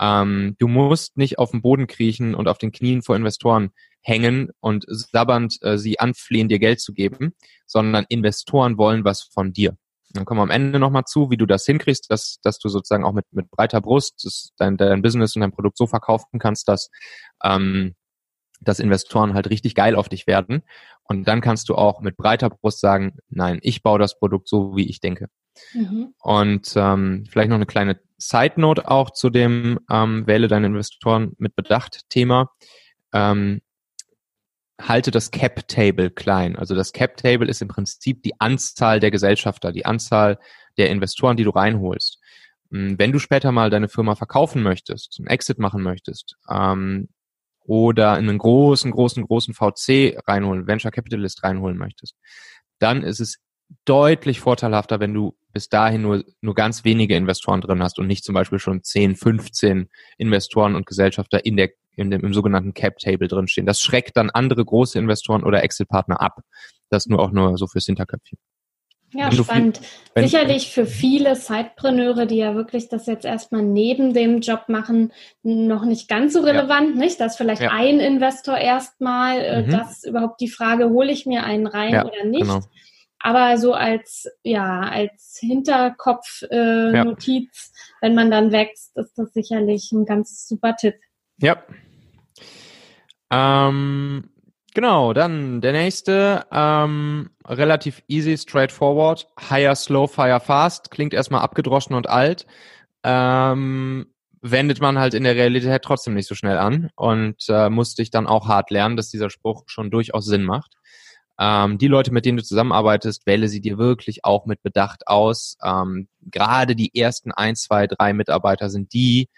Ähm, du musst nicht auf dem Boden kriechen und auf den Knien vor Investoren hängen und sabbernd äh, sie anflehen, dir Geld zu geben, sondern Investoren wollen was von dir. Dann kommen wir am Ende nochmal zu, wie du das hinkriegst, dass, dass du sozusagen auch mit, mit breiter Brust dein, dein Business und dein Produkt so verkaufen kannst, dass, ähm, dass Investoren halt richtig geil auf dich werden. Und dann kannst du auch mit breiter Brust sagen, nein, ich baue das Produkt so, wie ich denke. Mhm. Und ähm, vielleicht noch eine kleine Side Note auch zu dem ähm, Wähle deine Investoren mit Bedacht Thema. Ähm, halte das Cap Table klein. Also das Cap Table ist im Prinzip die Anzahl der Gesellschafter, die Anzahl der Investoren, die du reinholst. Hm, wenn du später mal deine Firma verkaufen möchtest, einen Exit machen möchtest, ähm, oder in einen großen, großen, großen VC reinholen, Venture Capitalist reinholen möchtest, dann ist es deutlich vorteilhafter, wenn du bis dahin nur, nur ganz wenige Investoren drin hast und nicht zum Beispiel schon 10, 15 Investoren und Gesellschafter in der, in dem, im sogenannten Cap Table drinstehen. Das schreckt dann andere große Investoren oder Exit-Partner ab. Das nur auch nur so fürs Hinterköpfchen. Ja, spannend. Viel, Sicherlich für viele Sidepreneure, die ja wirklich das jetzt erstmal neben dem Job machen, noch nicht ganz so relevant, ja. nicht? Dass vielleicht ja. ein Investor erstmal, äh, mhm. das überhaupt die Frage, hole ich mir einen rein ja, oder nicht? Genau. Aber so als, ja, als Hinterkopfnotiz, äh, ja. Notiz, wenn man dann wächst, ist das sicherlich ein ganz super Tipp. Ja. Ähm, genau, dann der nächste, ähm, relativ easy, straightforward. Higher, slow, fire, fast. Klingt erstmal abgedroschen und alt. Ähm, wendet man halt in der Realität trotzdem nicht so schnell an und äh, musste ich dann auch hart lernen, dass dieser Spruch schon durchaus Sinn macht. Ähm, die Leute, mit denen du zusammenarbeitest, wähle sie dir wirklich auch mit Bedacht aus. Ähm, gerade die ersten ein, zwei, drei Mitarbeiter sind die,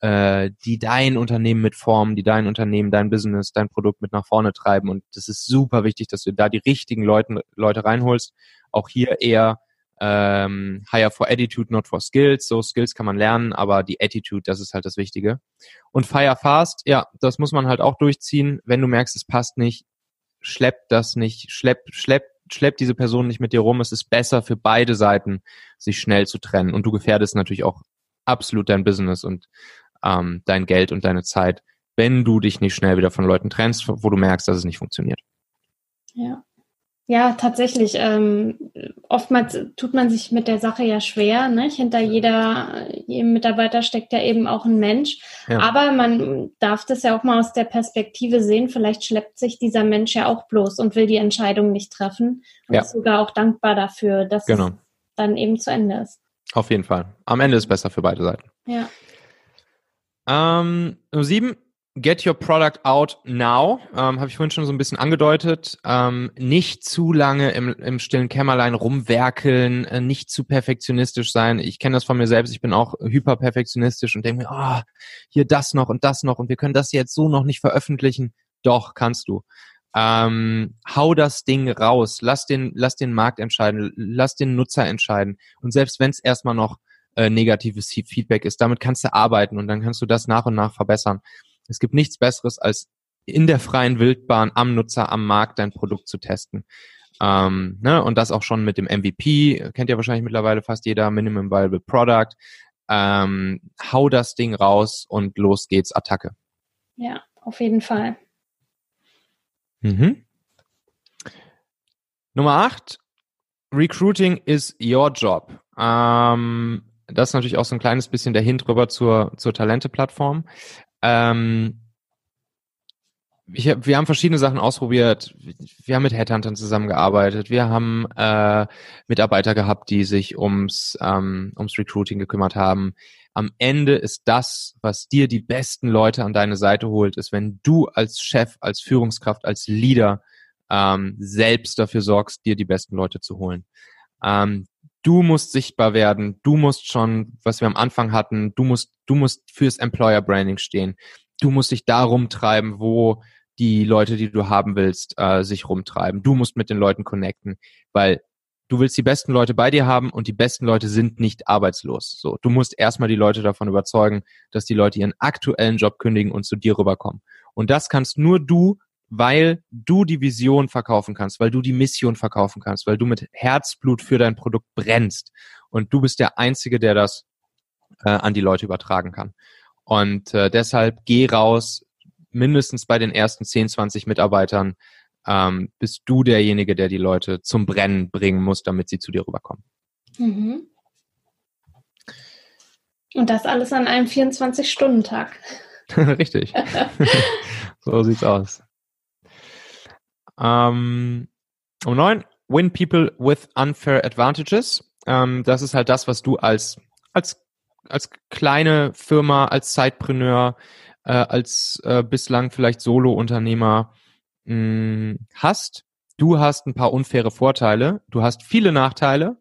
äh, die dein Unternehmen mitformen, die dein Unternehmen, dein Business, dein Produkt mit nach vorne treiben. Und das ist super wichtig, dass du da die richtigen Leute, Leute reinholst. Auch hier eher ähm, hire for attitude, not for skills. So Skills kann man lernen, aber die Attitude, das ist halt das Wichtige. Und fire fast, ja, das muss man halt auch durchziehen. Wenn du merkst, es passt nicht, schlepp das nicht, schlepp, schlepp, schlepp diese Person nicht mit dir rum. Es ist besser für beide Seiten, sich schnell zu trennen. Und du gefährdest natürlich auch absolut dein Business und ähm, dein Geld und deine Zeit, wenn du dich nicht schnell wieder von Leuten trennst, wo du merkst, dass es nicht funktioniert. Ja. Ja, tatsächlich. Ähm, oftmals tut man sich mit der Sache ja schwer. Nicht? Hinter jeder, jedem Mitarbeiter steckt ja eben auch ein Mensch. Ja. Aber man darf das ja auch mal aus der Perspektive sehen. Vielleicht schleppt sich dieser Mensch ja auch bloß und will die Entscheidung nicht treffen und ja. ist sogar auch dankbar dafür, dass genau. es dann eben zu Ende ist. Auf jeden Fall. Am Ende ist es besser für beide Seiten. Ja. Ähm, sieben, Get your product out now, ähm, habe ich vorhin schon so ein bisschen angedeutet. Ähm, nicht zu lange im, im stillen Kämmerlein rumwerkeln, äh, nicht zu perfektionistisch sein. Ich kenne das von mir selbst, ich bin auch hyperperfektionistisch und denke mir, oh, hier das noch und das noch und wir können das jetzt so noch nicht veröffentlichen. Doch, kannst du. Ähm, hau das Ding raus, lass den, lass den Markt entscheiden, lass den Nutzer entscheiden. Und selbst wenn es erstmal noch äh, negatives Feedback ist, damit kannst du arbeiten und dann kannst du das nach und nach verbessern. Es gibt nichts Besseres, als in der freien Wildbahn am Nutzer, am Markt dein Produkt zu testen. Ähm, ne? Und das auch schon mit dem MVP, kennt ja wahrscheinlich mittlerweile fast jeder, Minimum Viable Product. Ähm, hau das Ding raus und los geht's, Attacke. Ja, auf jeden Fall. Mhm. Nummer acht, Recruiting is your job. Ähm, das ist natürlich auch so ein kleines bisschen der Hint rüber zur, zur Talente-Plattform. Ähm, ich, wir haben verschiedene Sachen ausprobiert. Wir haben mit Headhuntern zusammengearbeitet. Wir haben äh, Mitarbeiter gehabt, die sich ums, ähm, ums Recruiting gekümmert haben. Am Ende ist das, was dir die besten Leute an deine Seite holt, ist, wenn du als Chef, als Führungskraft, als Leader ähm, selbst dafür sorgst, dir die besten Leute zu holen. Ähm, du musst sichtbar werden, du musst schon, was wir am Anfang hatten, du musst, du musst fürs Employer Branding stehen. Du musst dich darum treiben, wo die Leute, die du haben willst, äh, sich rumtreiben. Du musst mit den Leuten connecten, weil du willst die besten Leute bei dir haben und die besten Leute sind nicht arbeitslos. So, du musst erstmal die Leute davon überzeugen, dass die Leute ihren aktuellen Job kündigen und zu dir rüberkommen. Und das kannst nur du, weil du die Vision verkaufen kannst, weil du die Mission verkaufen kannst, weil du mit Herzblut für dein Produkt brennst. Und du bist der Einzige, der das äh, an die Leute übertragen kann. Und äh, deshalb geh raus, mindestens bei den ersten 10, 20 Mitarbeitern ähm, bist du derjenige, der die Leute zum Brennen bringen muss, damit sie zu dir rüberkommen. Mhm. Und das alles an einem 24-Stunden-Tag. [LAUGHS] Richtig. [LAUGHS] so sieht's aus. Ähm, um neun, win people with unfair advantages. Ähm, das ist halt das, was du als, als, als kleine Firma, als Zeitpreneur, äh, als äh, bislang vielleicht Solo-Unternehmer mm, hast. Du hast ein paar unfaire Vorteile. Du hast viele Nachteile.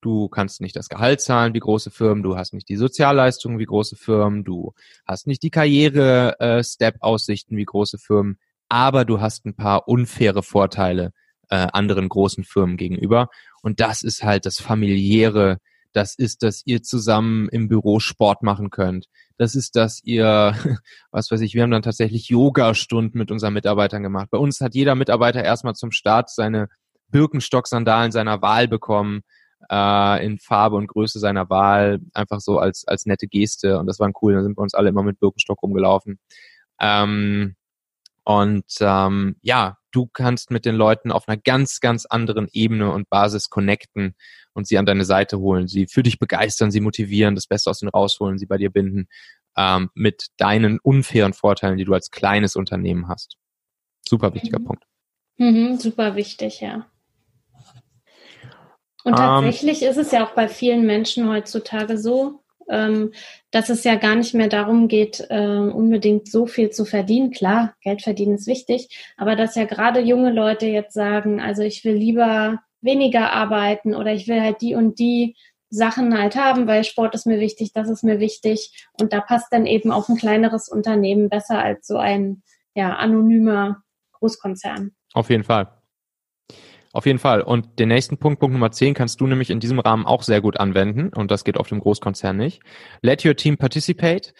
Du kannst nicht das Gehalt zahlen wie große Firmen, du hast nicht die Sozialleistungen wie große Firmen, du hast nicht die Karriere-Step-Aussichten äh, wie große Firmen, aber du hast ein paar unfaire Vorteile äh, anderen großen Firmen gegenüber. Und das ist halt das familiäre, das ist, dass ihr zusammen im Büro Sport machen könnt. Das ist, dass ihr, [LAUGHS] was weiß ich, wir haben dann tatsächlich Yoga-Stunden mit unseren Mitarbeitern gemacht. Bei uns hat jeder Mitarbeiter erstmal zum Start seine Birkenstock-Sandalen seiner Wahl bekommen, äh, in Farbe und Größe seiner Wahl, einfach so als, als nette Geste. Und das war cool. Da sind wir uns alle immer mit Birkenstock rumgelaufen. Ähm, und ähm, ja, du kannst mit den Leuten auf einer ganz, ganz anderen Ebene und Basis connecten und sie an deine Seite holen, sie für dich begeistern, sie motivieren, das Beste aus ihnen rausholen, sie bei dir binden, ähm, mit deinen unfairen Vorteilen, die du als kleines Unternehmen hast. Super wichtiger mhm. Punkt. Mhm, super wichtig, ja. Und ähm. tatsächlich ähm, ist es ja auch bei vielen Menschen heutzutage so, ähm, dass es ja gar nicht mehr darum geht, äh, unbedingt so viel zu verdienen. Klar, Geld verdienen ist wichtig, aber dass ja gerade junge Leute jetzt sagen, also ich will lieber weniger arbeiten oder ich will halt die und die Sachen halt haben, weil Sport ist mir wichtig, das ist mir wichtig. Und da passt dann eben auch ein kleineres Unternehmen besser als so ein ja, anonymer Großkonzern. Auf jeden Fall. Auf jeden Fall. Und den nächsten Punkt, Punkt Nummer 10, kannst du nämlich in diesem Rahmen auch sehr gut anwenden. Und das geht auf dem Großkonzern nicht. Let your team participate.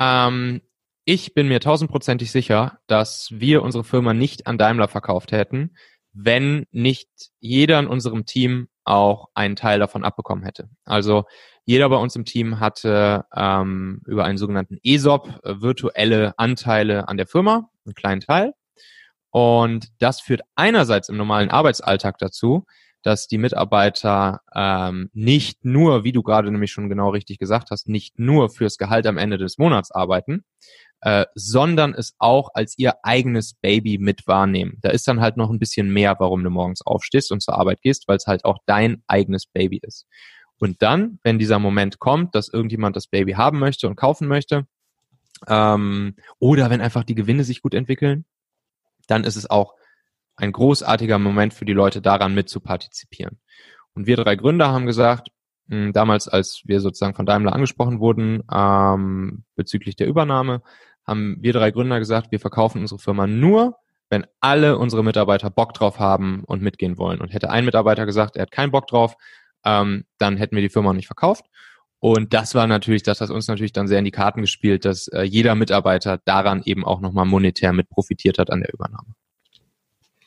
Ähm, ich bin mir tausendprozentig sicher, dass wir unsere Firma nicht an Daimler verkauft hätten, wenn nicht jeder in unserem Team auch einen Teil davon abbekommen hätte. Also jeder bei uns im Team hatte ähm, über einen sogenannten ESOP äh, virtuelle Anteile an der Firma, einen kleinen Teil. Und das führt einerseits im normalen Arbeitsalltag dazu, dass die Mitarbeiter ähm, nicht nur, wie du gerade nämlich schon genau richtig gesagt hast, nicht nur fürs Gehalt am Ende des Monats arbeiten, äh, sondern es auch als ihr eigenes Baby mit wahrnehmen. Da ist dann halt noch ein bisschen mehr, warum du morgens aufstehst und zur Arbeit gehst, weil es halt auch dein eigenes Baby ist. Und dann, wenn dieser Moment kommt, dass irgendjemand das Baby haben möchte und kaufen möchte, ähm, oder wenn einfach die Gewinne sich gut entwickeln, dann ist es auch ein großartiger Moment für die Leute daran mitzupartizipieren. Und wir drei Gründer haben gesagt, hm, damals, als wir sozusagen von Daimler angesprochen wurden ähm, bezüglich der Übernahme, haben wir drei Gründer gesagt, wir verkaufen unsere Firma nur, wenn alle unsere Mitarbeiter Bock drauf haben und mitgehen wollen. Und hätte ein Mitarbeiter gesagt, er hat keinen Bock drauf, ähm, dann hätten wir die Firma nicht verkauft. Und das war natürlich, das hat uns natürlich dann sehr in die Karten gespielt, dass äh, jeder Mitarbeiter daran eben auch nochmal monetär mit profitiert hat an der Übernahme.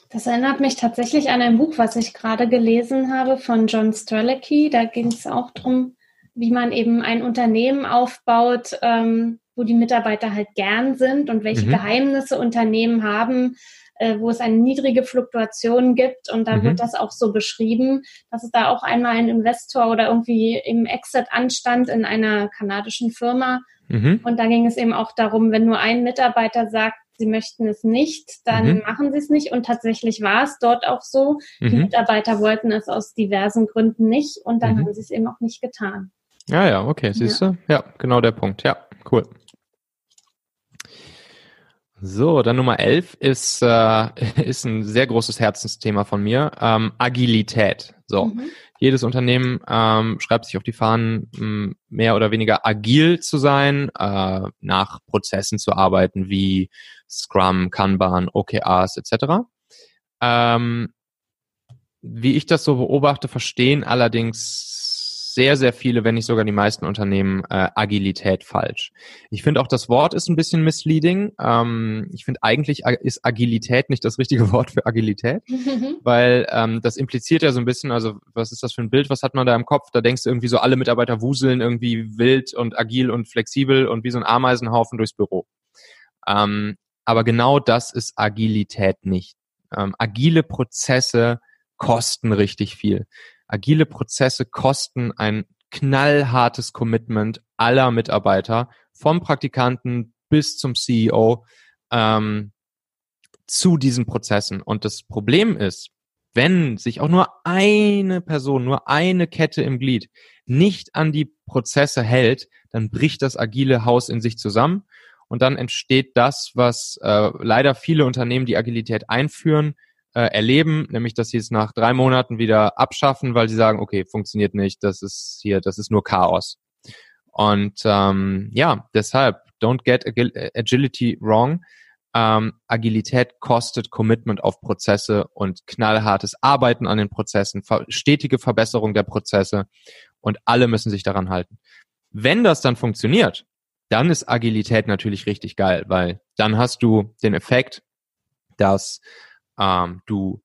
Das erinnert mich tatsächlich an ein Buch, was ich gerade gelesen habe von John Strelicky. Da ging es auch darum, wie man eben ein Unternehmen aufbaut, ähm, wo die Mitarbeiter halt gern sind und welche mhm. Geheimnisse Unternehmen haben, äh, wo es eine niedrige Fluktuation gibt. Und da mhm. wird das auch so beschrieben, dass es da auch einmal ein Investor oder irgendwie im Exit anstand in einer kanadischen Firma. Mhm. Und da ging es eben auch darum, wenn nur ein Mitarbeiter sagt, sie möchten es nicht, dann mhm. machen sie es nicht. Und tatsächlich war es dort auch so. Die mhm. Mitarbeiter wollten es aus diversen Gründen nicht und dann mhm. haben sie es eben auch nicht getan. Ja, ja, okay, siehst ja. du? Ja, genau der Punkt. Ja, cool. So, dann Nummer 11 ist, äh, [LAUGHS] ist ein sehr großes Herzensthema von mir, ähm, Agilität. So, mhm. jedes Unternehmen ähm, schreibt sich auf die Fahnen, mehr oder weniger agil zu sein, äh, nach Prozessen zu arbeiten wie Scrum, Kanban, OKRs etc. Ähm, wie ich das so beobachte, verstehen allerdings sehr, sehr viele, wenn nicht sogar die meisten Unternehmen äh, Agilität falsch. Ich finde auch das Wort ist ein bisschen misleading. Ähm, ich finde eigentlich ist Agilität nicht das richtige [LAUGHS] Wort für Agilität, weil ähm, das impliziert ja so ein bisschen, also was ist das für ein Bild, was hat man da im Kopf? Da denkst du irgendwie so, alle Mitarbeiter wuseln irgendwie wild und agil und flexibel und wie so ein Ameisenhaufen durchs Büro. Ähm, aber genau das ist Agilität nicht. Ähm, agile Prozesse kosten richtig viel. Agile Prozesse kosten ein knallhartes Commitment aller Mitarbeiter, vom Praktikanten bis zum CEO, ähm, zu diesen Prozessen. Und das Problem ist, wenn sich auch nur eine Person, nur eine Kette im Glied nicht an die Prozesse hält, dann bricht das agile Haus in sich zusammen und dann entsteht das, was äh, leider viele Unternehmen, die Agilität einführen, äh, erleben, nämlich dass sie es nach drei Monaten wieder abschaffen, weil sie sagen, okay, funktioniert nicht, das ist hier, das ist nur Chaos. Und ähm, ja, deshalb, don't get agility wrong. Ähm, Agilität kostet Commitment auf Prozesse und knallhartes Arbeiten an den Prozessen, stetige Verbesserung der Prozesse und alle müssen sich daran halten. Wenn das dann funktioniert, dann ist Agilität natürlich richtig geil, weil dann hast du den Effekt, dass ähm, du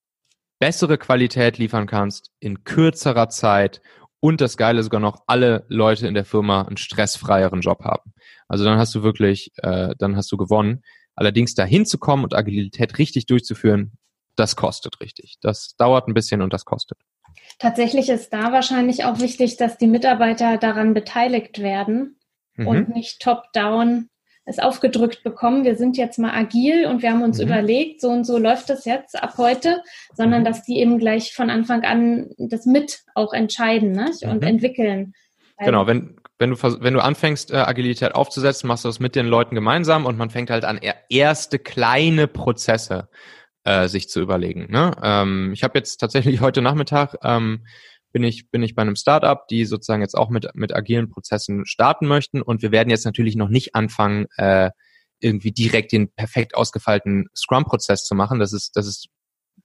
bessere Qualität liefern kannst in kürzerer Zeit und das Geile sogar noch alle Leute in der Firma einen stressfreieren Job haben. Also dann hast du wirklich, äh, dann hast du gewonnen. Allerdings dahin zu kommen und Agilität richtig durchzuführen, das kostet richtig. Das dauert ein bisschen und das kostet. Tatsächlich ist da wahrscheinlich auch wichtig, dass die Mitarbeiter daran beteiligt werden mhm. und nicht top-down es aufgedrückt bekommen, wir sind jetzt mal agil und wir haben uns mhm. überlegt, so und so läuft das jetzt ab heute, sondern mhm. dass die eben gleich von Anfang an das mit auch entscheiden ne? und mhm. entwickeln. Genau, wenn, wenn du, wenn du anfängst, äh, Agilität aufzusetzen, machst du das mit den Leuten gemeinsam und man fängt halt an, erste kleine Prozesse äh, sich zu überlegen. Ne? Ähm, ich habe jetzt tatsächlich [LAUGHS] heute Nachmittag ähm, bin ich, bin ich bei einem Startup, die sozusagen jetzt auch mit, mit agilen Prozessen starten möchten. Und wir werden jetzt natürlich noch nicht anfangen, äh, irgendwie direkt den perfekt ausgefeilten Scrum-Prozess zu machen. Das ist, das ist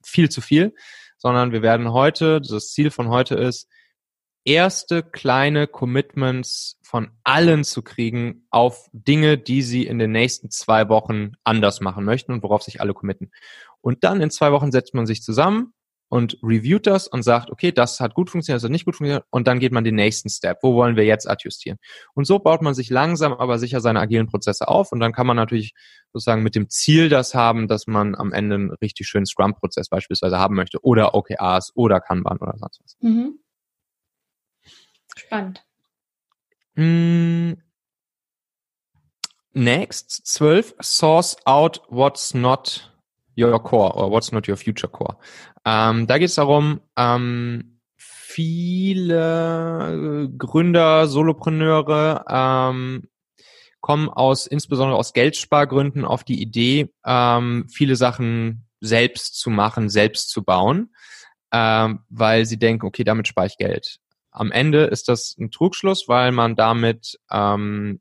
viel zu viel, sondern wir werden heute, das Ziel von heute ist, erste kleine Commitments von allen zu kriegen auf Dinge, die sie in den nächsten zwei Wochen anders machen möchten und worauf sich alle committen. Und dann in zwei Wochen setzt man sich zusammen und reviewt das und sagt, okay, das hat gut funktioniert, das hat nicht gut funktioniert und dann geht man den nächsten Step. Wo wollen wir jetzt adjustieren? Und so baut man sich langsam, aber sicher seine agilen Prozesse auf und dann kann man natürlich sozusagen mit dem Ziel das haben, dass man am Ende einen richtig schönen Scrum-Prozess beispielsweise haben möchte oder OKRs oder Kanban oder sonst was. Mhm. Spannend. Mm. Next, 12, source out what's not your core or what's not your future core. Ähm, da geht es darum, ähm, viele Gründer, Solopreneure ähm, kommen aus insbesondere aus Geldspargründen auf die Idee, ähm, viele Sachen selbst zu machen, selbst zu bauen, ähm, weil sie denken, okay, damit spare ich Geld. Am Ende ist das ein Trugschluss, weil man damit ähm,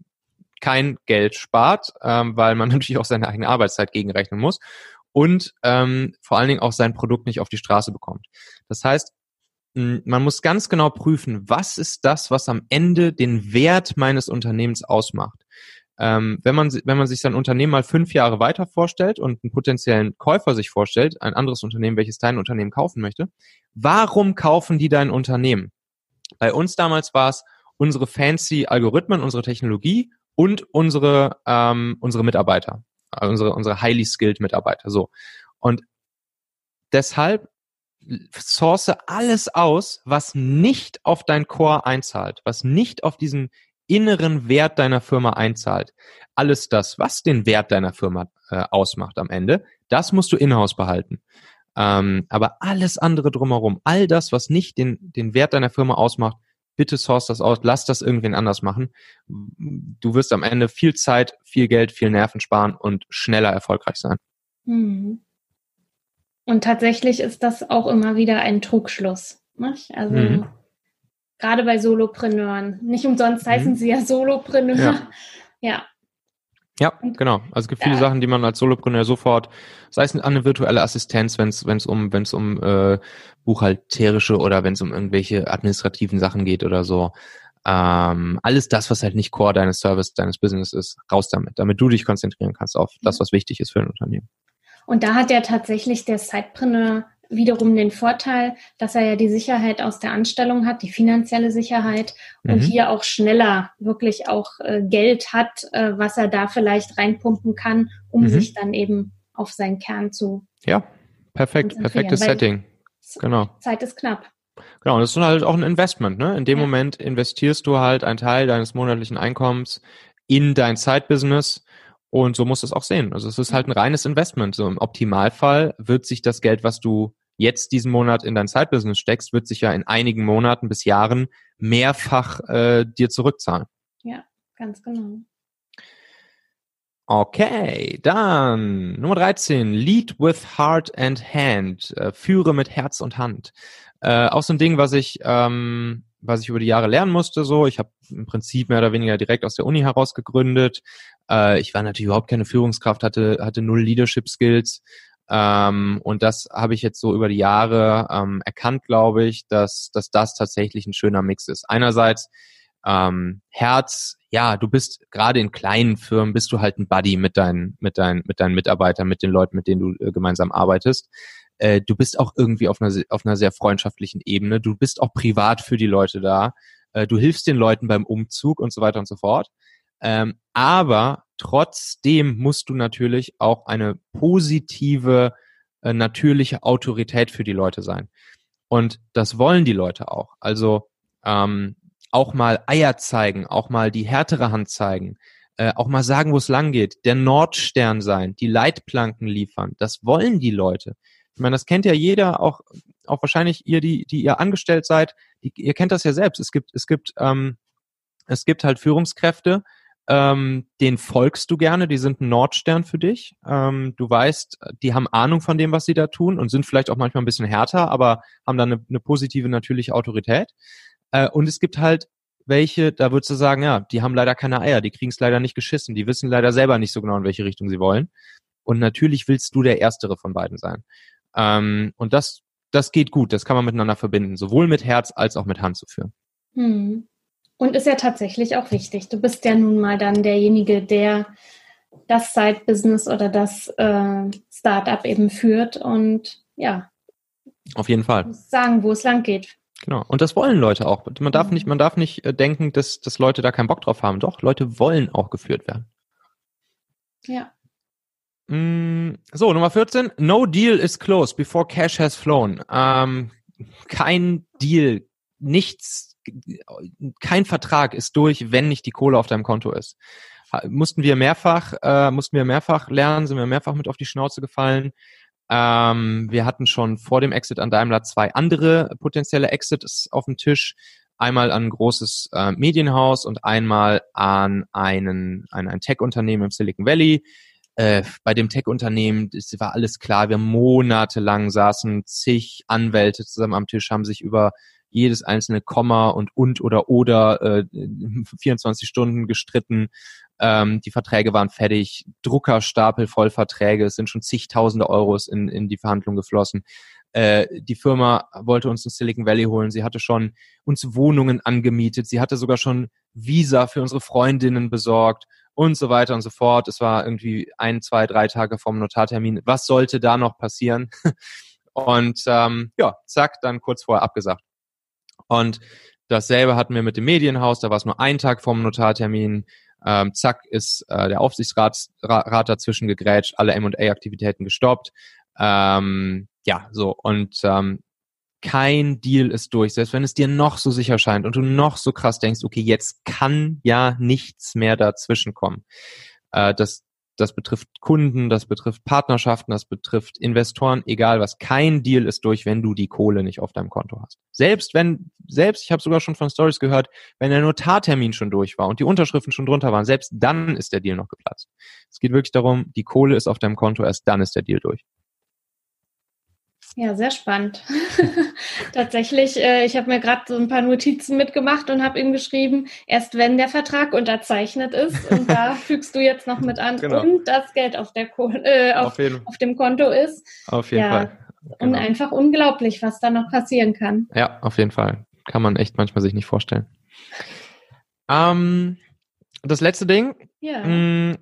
kein Geld spart, ähm, weil man [LAUGHS] natürlich auch seine eigene Arbeitszeit gegenrechnen muss und ähm, vor allen Dingen auch sein Produkt nicht auf die Straße bekommt. Das heißt, man muss ganz genau prüfen, was ist das, was am Ende den Wert meines Unternehmens ausmacht. Ähm, wenn man wenn man sich sein Unternehmen mal fünf Jahre weiter vorstellt und einen potenziellen Käufer sich vorstellt, ein anderes Unternehmen, welches dein Unternehmen kaufen möchte, warum kaufen die dein Unternehmen? Bei uns damals war es unsere fancy Algorithmen, unsere Technologie und unsere ähm, unsere Mitarbeiter unsere, unsere highly skilled Mitarbeiter. So. Und deshalb source alles aus, was nicht auf dein Core einzahlt, was nicht auf diesen inneren Wert deiner Firma einzahlt. Alles das, was den Wert deiner Firma äh, ausmacht am Ende, das musst du in-house behalten. Ähm, aber alles andere drumherum, all das, was nicht den, den Wert deiner Firma ausmacht, bitte source das aus, lass das irgendwen anders machen. Du wirst am Ende viel Zeit, viel Geld, viel Nerven sparen und schneller erfolgreich sein. Mhm. Und tatsächlich ist das auch immer wieder ein Trugschluss. Nicht? Also mhm. gerade bei Solopreneuren. Nicht umsonst heißen mhm. sie ja Solopreneur. Ja. ja. Ja, genau. Also es gibt viele ja. Sachen, die man als Solopreneur sofort, sei es eine virtuelle Assistenz, wenn es wenn es um wenn es um äh, buchhalterische oder wenn es um irgendwelche administrativen Sachen geht oder so. Ähm, alles das, was halt nicht Core deines Service, deines Business ist, raus damit, damit du dich konzentrieren kannst auf das, was wichtig ist für ein Unternehmen. Und da hat ja tatsächlich der Sidepreneur wiederum den Vorteil, dass er ja die Sicherheit aus der Anstellung hat, die finanzielle Sicherheit und mhm. hier auch schneller wirklich auch äh, Geld hat, äh, was er da vielleicht reinpumpen kann, um mhm. sich dann eben auf seinen Kern zu. Ja, perfekt, perfektes Setting. Genau. Zeit ist knapp. Genau, und das ist halt auch ein Investment, ne? In dem ja. Moment investierst du halt einen Teil deines monatlichen Einkommens in dein Zeitbusiness und so musst du es auch sehen. Also es ist halt ein reines Investment. So im Optimalfall wird sich das Geld, was du jetzt diesen Monat in dein Zeitbusiness steckst, wird sich ja in einigen Monaten bis Jahren mehrfach äh, dir zurückzahlen. Ja, ganz genau. Okay, dann Nummer 13, Lead with Heart and Hand, äh, führe mit Herz und Hand. Äh, auch so ein Ding, was ich ähm, was ich über die Jahre lernen musste. So, ich habe im Prinzip mehr oder weniger direkt aus der Uni heraus gegründet. Äh, ich war natürlich überhaupt keine Führungskraft, hatte hatte null Leadership Skills. Ähm, und das habe ich jetzt so über die Jahre ähm, erkannt, glaube ich, dass, dass das tatsächlich ein schöner Mix ist. Einerseits ähm, Herz, ja, du bist gerade in kleinen Firmen, bist du halt ein Buddy mit deinen, mit deinen, mit deinen Mitarbeitern, mit den Leuten, mit denen du äh, gemeinsam arbeitest äh, du bist auch irgendwie auf einer, auf einer sehr freundschaftlichen Ebene. Du bist auch privat für die Leute da. Äh, du hilfst den Leuten beim Umzug und so weiter und so fort. Ähm, aber trotzdem musst du natürlich auch eine positive, äh, natürliche Autorität für die Leute sein. Und das wollen die Leute auch. Also ähm, auch mal Eier zeigen, auch mal die härtere Hand zeigen, äh, auch mal sagen, wo es lang geht, der Nordstern sein, die Leitplanken liefern. Das wollen die Leute. Ich meine, das kennt ja jeder, auch, auch wahrscheinlich ihr, die, die ihr angestellt seid, die, ihr kennt das ja selbst. Es gibt, es gibt, ähm, es gibt halt Führungskräfte, ähm, den folgst du gerne, die sind ein Nordstern für dich. Ähm, du weißt, die haben Ahnung von dem, was sie da tun und sind vielleicht auch manchmal ein bisschen härter, aber haben dann eine, eine positive, natürliche Autorität. Äh, und es gibt halt welche, da würdest du sagen, ja, die haben leider keine Eier, die kriegen es leider nicht geschissen, die wissen leider selber nicht so genau, in welche Richtung sie wollen. Und natürlich willst du der Erstere von beiden sein. Ähm, und das, das geht gut, das kann man miteinander verbinden, sowohl mit Herz als auch mit Hand zu führen. Hm. Und ist ja tatsächlich auch wichtig. Du bist ja nun mal dann derjenige, der das Side-Business oder das äh, Startup eben führt und ja. Auf jeden Fall. Sagen, wo es lang geht. Genau. Und das wollen Leute auch. Man darf nicht, man darf nicht äh, denken, dass, dass Leute da keinen Bock drauf haben. Doch, Leute wollen auch geführt werden. Ja. Mm, so, Nummer 14. No deal is closed before cash has flown. Ähm, kein Deal, nichts, kein Vertrag ist durch, wenn nicht die Kohle auf deinem Konto ist. Mussten wir mehrfach, äh, mussten wir mehrfach lernen, sind wir mehrfach mit auf die Schnauze gefallen. Ähm, wir hatten schon vor dem Exit an Daimler zwei andere potenzielle Exits auf dem Tisch. Einmal an ein großes äh, Medienhaus und einmal an einen, an ein Tech-Unternehmen im Silicon Valley äh, bei dem Tech-Unternehmen, es war alles klar, wir monatelang saßen zig Anwälte zusammen am Tisch, haben sich über jedes einzelne Komma und und oder oder äh, 24 Stunden gestritten. Ähm, die Verträge waren fertig, Druckerstapel voll Verträge, es sind schon zigtausende Euros in, in die Verhandlung geflossen. Äh, die Firma wollte uns in Silicon Valley holen, sie hatte schon uns Wohnungen angemietet, sie hatte sogar schon Visa für unsere Freundinnen besorgt und so weiter und so fort. Es war irgendwie ein, zwei, drei Tage vom Notartermin. Was sollte da noch passieren? [LAUGHS] Und ähm, ja, zack, dann kurz vorher abgesagt. Und dasselbe hatten wir mit dem Medienhaus, da war es nur ein Tag vom Notartermin. Ähm, zack, ist äh, der Aufsichtsrat Rat dazwischen gegrätscht, alle M&A-Aktivitäten gestoppt. Ähm, ja, so. Und ähm, kein Deal ist durch, selbst wenn es dir noch so sicher scheint und du noch so krass denkst, okay, jetzt kann ja nichts mehr dazwischen kommen. Äh, das das betrifft Kunden, das betrifft Partnerschaften, das betrifft Investoren, egal was. Kein Deal ist durch, wenn du die Kohle nicht auf deinem Konto hast. Selbst wenn, selbst, ich habe sogar schon von Stories gehört, wenn der Notartermin schon durch war und die Unterschriften schon drunter waren, selbst dann ist der Deal noch geplatzt. Es geht wirklich darum, die Kohle ist auf deinem Konto, erst dann ist der Deal durch. Ja, sehr spannend. [LAUGHS] Tatsächlich, äh, ich habe mir gerade so ein paar Notizen mitgemacht und habe ihm geschrieben, erst wenn der Vertrag unterzeichnet ist und da [LAUGHS] fügst du jetzt noch mit an genau. und das Geld auf der Ko äh, auf, auf, auf, dem Konto ist. Auf jeden ja, Fall. Genau. Und einfach unglaublich, was da noch passieren kann. Ja, auf jeden Fall. Kann man echt manchmal sich nicht vorstellen. Ähm, das letzte Ding. Ja. Mh, mm,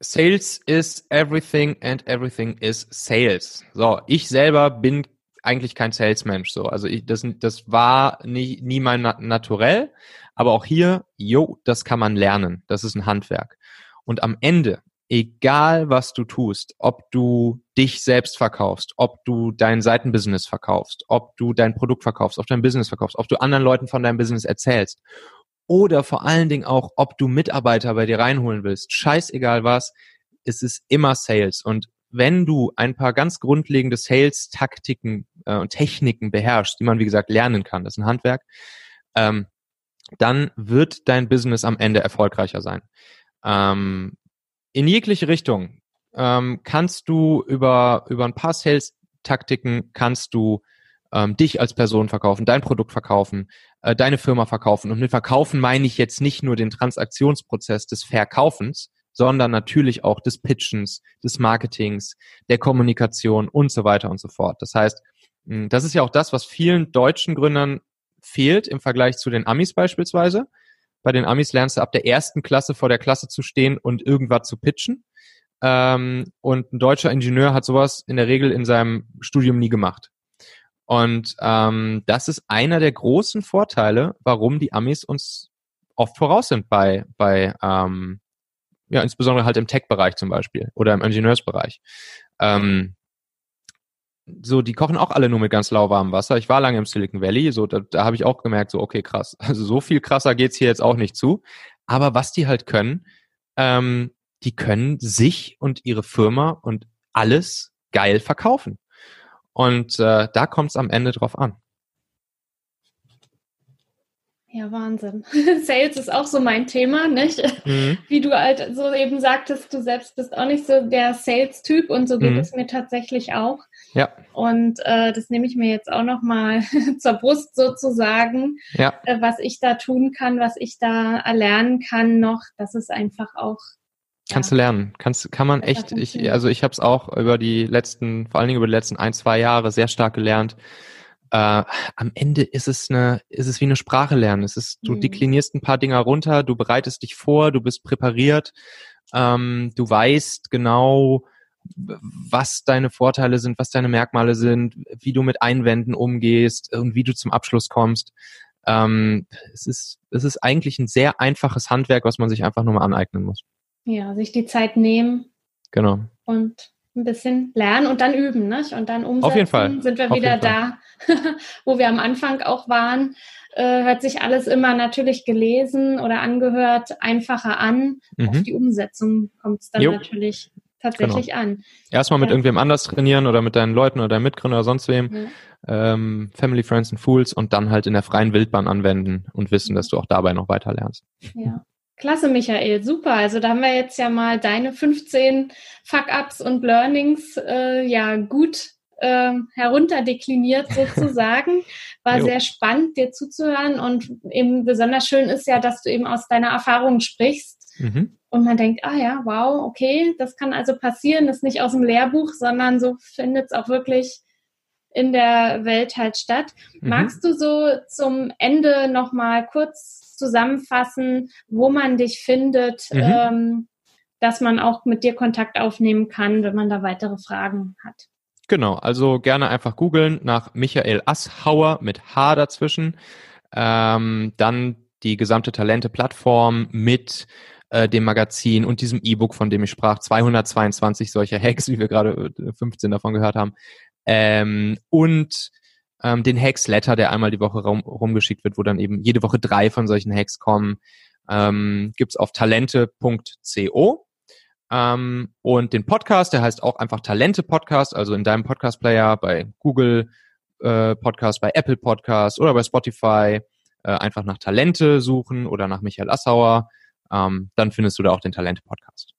Sales is everything and everything is sales. So, ich selber bin eigentlich kein Salesmensch. So, also ich, das, das war nie, nie mein Naturell. Aber auch hier, jo, das kann man lernen. Das ist ein Handwerk. Und am Ende, egal was du tust, ob du dich selbst verkaufst, ob du dein Seitenbusiness verkaufst, ob du dein Produkt verkaufst, ob du dein Business verkaufst, ob du anderen Leuten von deinem Business erzählst oder vor allen Dingen auch, ob du Mitarbeiter bei dir reinholen willst. Scheißegal was, es ist immer Sales. Und wenn du ein paar ganz grundlegende Sales-Taktiken äh, und Techniken beherrschst, die man, wie gesagt, lernen kann, das ist ein Handwerk, ähm, dann wird dein Business am Ende erfolgreicher sein. Ähm, in jegliche Richtung ähm, kannst du über, über ein paar Sales-Taktiken kannst du ähm, dich als Person verkaufen, dein Produkt verkaufen, äh, deine Firma verkaufen. Und mit Verkaufen meine ich jetzt nicht nur den Transaktionsprozess des Verkaufens, sondern natürlich auch des Pitchens, des Marketings, der Kommunikation und so weiter und so fort. Das heißt, das ist ja auch das, was vielen deutschen Gründern fehlt im Vergleich zu den Amis beispielsweise. Bei den Amis lernst du ab der ersten Klasse vor der Klasse zu stehen und irgendwas zu pitchen. Ähm, und ein deutscher Ingenieur hat sowas in der Regel in seinem Studium nie gemacht. Und ähm, das ist einer der großen Vorteile, warum die Amis uns oft voraus sind bei, bei ähm, ja, insbesondere halt im Tech-Bereich zum Beispiel oder im Ingenieursbereich. Ähm, so, die kochen auch alle nur mit ganz lauwarmem Wasser. Ich war lange im Silicon Valley, so da, da habe ich auch gemerkt, so okay, krass. [LAUGHS] Also so viel krasser geht's hier jetzt auch nicht zu. Aber was die halt können, ähm, die können sich und ihre Firma und alles geil verkaufen. Und äh, da kommt es am Ende drauf an. Ja, Wahnsinn. [LAUGHS] Sales ist auch so mein Thema, nicht? Mhm. [LAUGHS] Wie du halt so eben sagtest, du selbst bist auch nicht so der Sales-Typ und so geht mhm. es mir tatsächlich auch. Ja. Und äh, das nehme ich mir jetzt auch nochmal [LAUGHS] zur Brust sozusagen, ja. äh, was ich da tun kann, was ich da erlernen kann noch. Das ist einfach auch Kannst ja. du lernen. Kannst, kann man echt, ich, also ich habe es auch über die letzten, vor allen Dingen über die letzten ein, zwei Jahre sehr stark gelernt. Äh, am Ende ist es eine, ist es wie eine Sprache lernen. Es ist, du mhm. deklinierst ein paar Dinger runter, du bereitest dich vor, du bist präpariert, ähm, du weißt genau, was deine Vorteile sind, was deine Merkmale sind, wie du mit Einwänden umgehst und wie du zum Abschluss kommst. Ähm, es ist, es ist eigentlich ein sehr einfaches Handwerk, was man sich einfach nur mal aneignen muss. Ja, sich die Zeit nehmen. Genau. Und ein bisschen lernen und dann üben, nicht? Und dann umsetzen. Auf jeden Fall. Sind wir wieder da, [LAUGHS] wo wir am Anfang auch waren. Äh, hört sich alles immer natürlich gelesen oder angehört einfacher an. Mhm. Auf die Umsetzung kommt es dann jo. natürlich tatsächlich genau. an. Erstmal mit ja. irgendwem anders trainieren oder mit deinen Leuten oder deinem Mitgründer oder sonst wem. Mhm. Ähm, Family, Friends and Fools und dann halt in der freien Wildbahn anwenden und wissen, dass du auch dabei noch weiter lernst. Ja. Klasse, Michael, super. Also da haben wir jetzt ja mal deine 15 Fuck-ups und Learnings äh, ja gut äh, herunterdekliniert sozusagen. [LAUGHS] War sehr spannend, dir zuzuhören und eben besonders schön ist ja, dass du eben aus deiner Erfahrung sprichst. Mhm. Und man denkt, ah ja, wow, okay, das kann also passieren, das ist nicht aus dem Lehrbuch, sondern so findet es auch wirklich in der Welt halt statt. Mhm. Magst du so zum Ende nochmal kurz zusammenfassen, wo man dich findet, mhm. ähm, dass man auch mit dir Kontakt aufnehmen kann, wenn man da weitere Fragen hat. Genau, also gerne einfach googeln nach Michael Asshauer mit H dazwischen. Ähm, dann die gesamte Talente-Plattform mit äh, dem Magazin und diesem E-Book, von dem ich sprach, 222 solcher Hacks, wie wir gerade 15 äh, davon gehört haben. Ähm, und ähm, den Hacks-Letter, der einmal die Woche rum, rumgeschickt wird, wo dann eben jede Woche drei von solchen Hacks kommen. Ähm, Gibt auf talente.co. Ähm, und den Podcast, der heißt auch einfach Talente Podcast, also in deinem Podcast Player bei Google äh, Podcast, bei Apple Podcast oder bei Spotify äh, einfach nach Talente suchen oder nach Michael Assauer. Ähm, dann findest du da auch den Talente Podcast.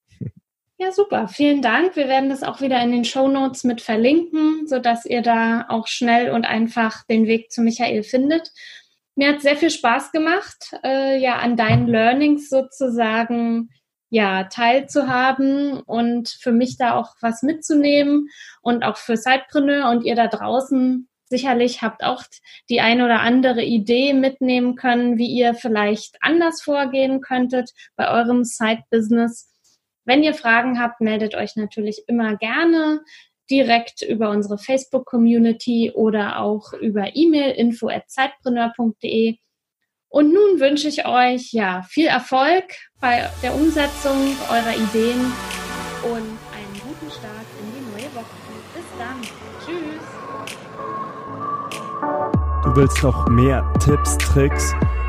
Ja, super. Vielen Dank. Wir werden das auch wieder in den Show Notes mit verlinken, sodass ihr da auch schnell und einfach den Weg zu Michael findet. Mir hat sehr viel Spaß gemacht, äh, ja, an deinen Learnings sozusagen ja, teilzuhaben und für mich da auch was mitzunehmen und auch für Sidepreneur und ihr da draußen sicherlich habt auch die ein oder andere Idee mitnehmen können, wie ihr vielleicht anders vorgehen könntet bei eurem Side-Business. Wenn ihr Fragen habt, meldet euch natürlich immer gerne direkt über unsere Facebook-Community oder auch über E-Mail info at zeitpreneur.de. Und nun wünsche ich euch ja viel Erfolg bei der Umsetzung eurer Ideen und einen guten Start in die neue Woche. Bis dann. Tschüss. Du willst noch mehr Tipps, Tricks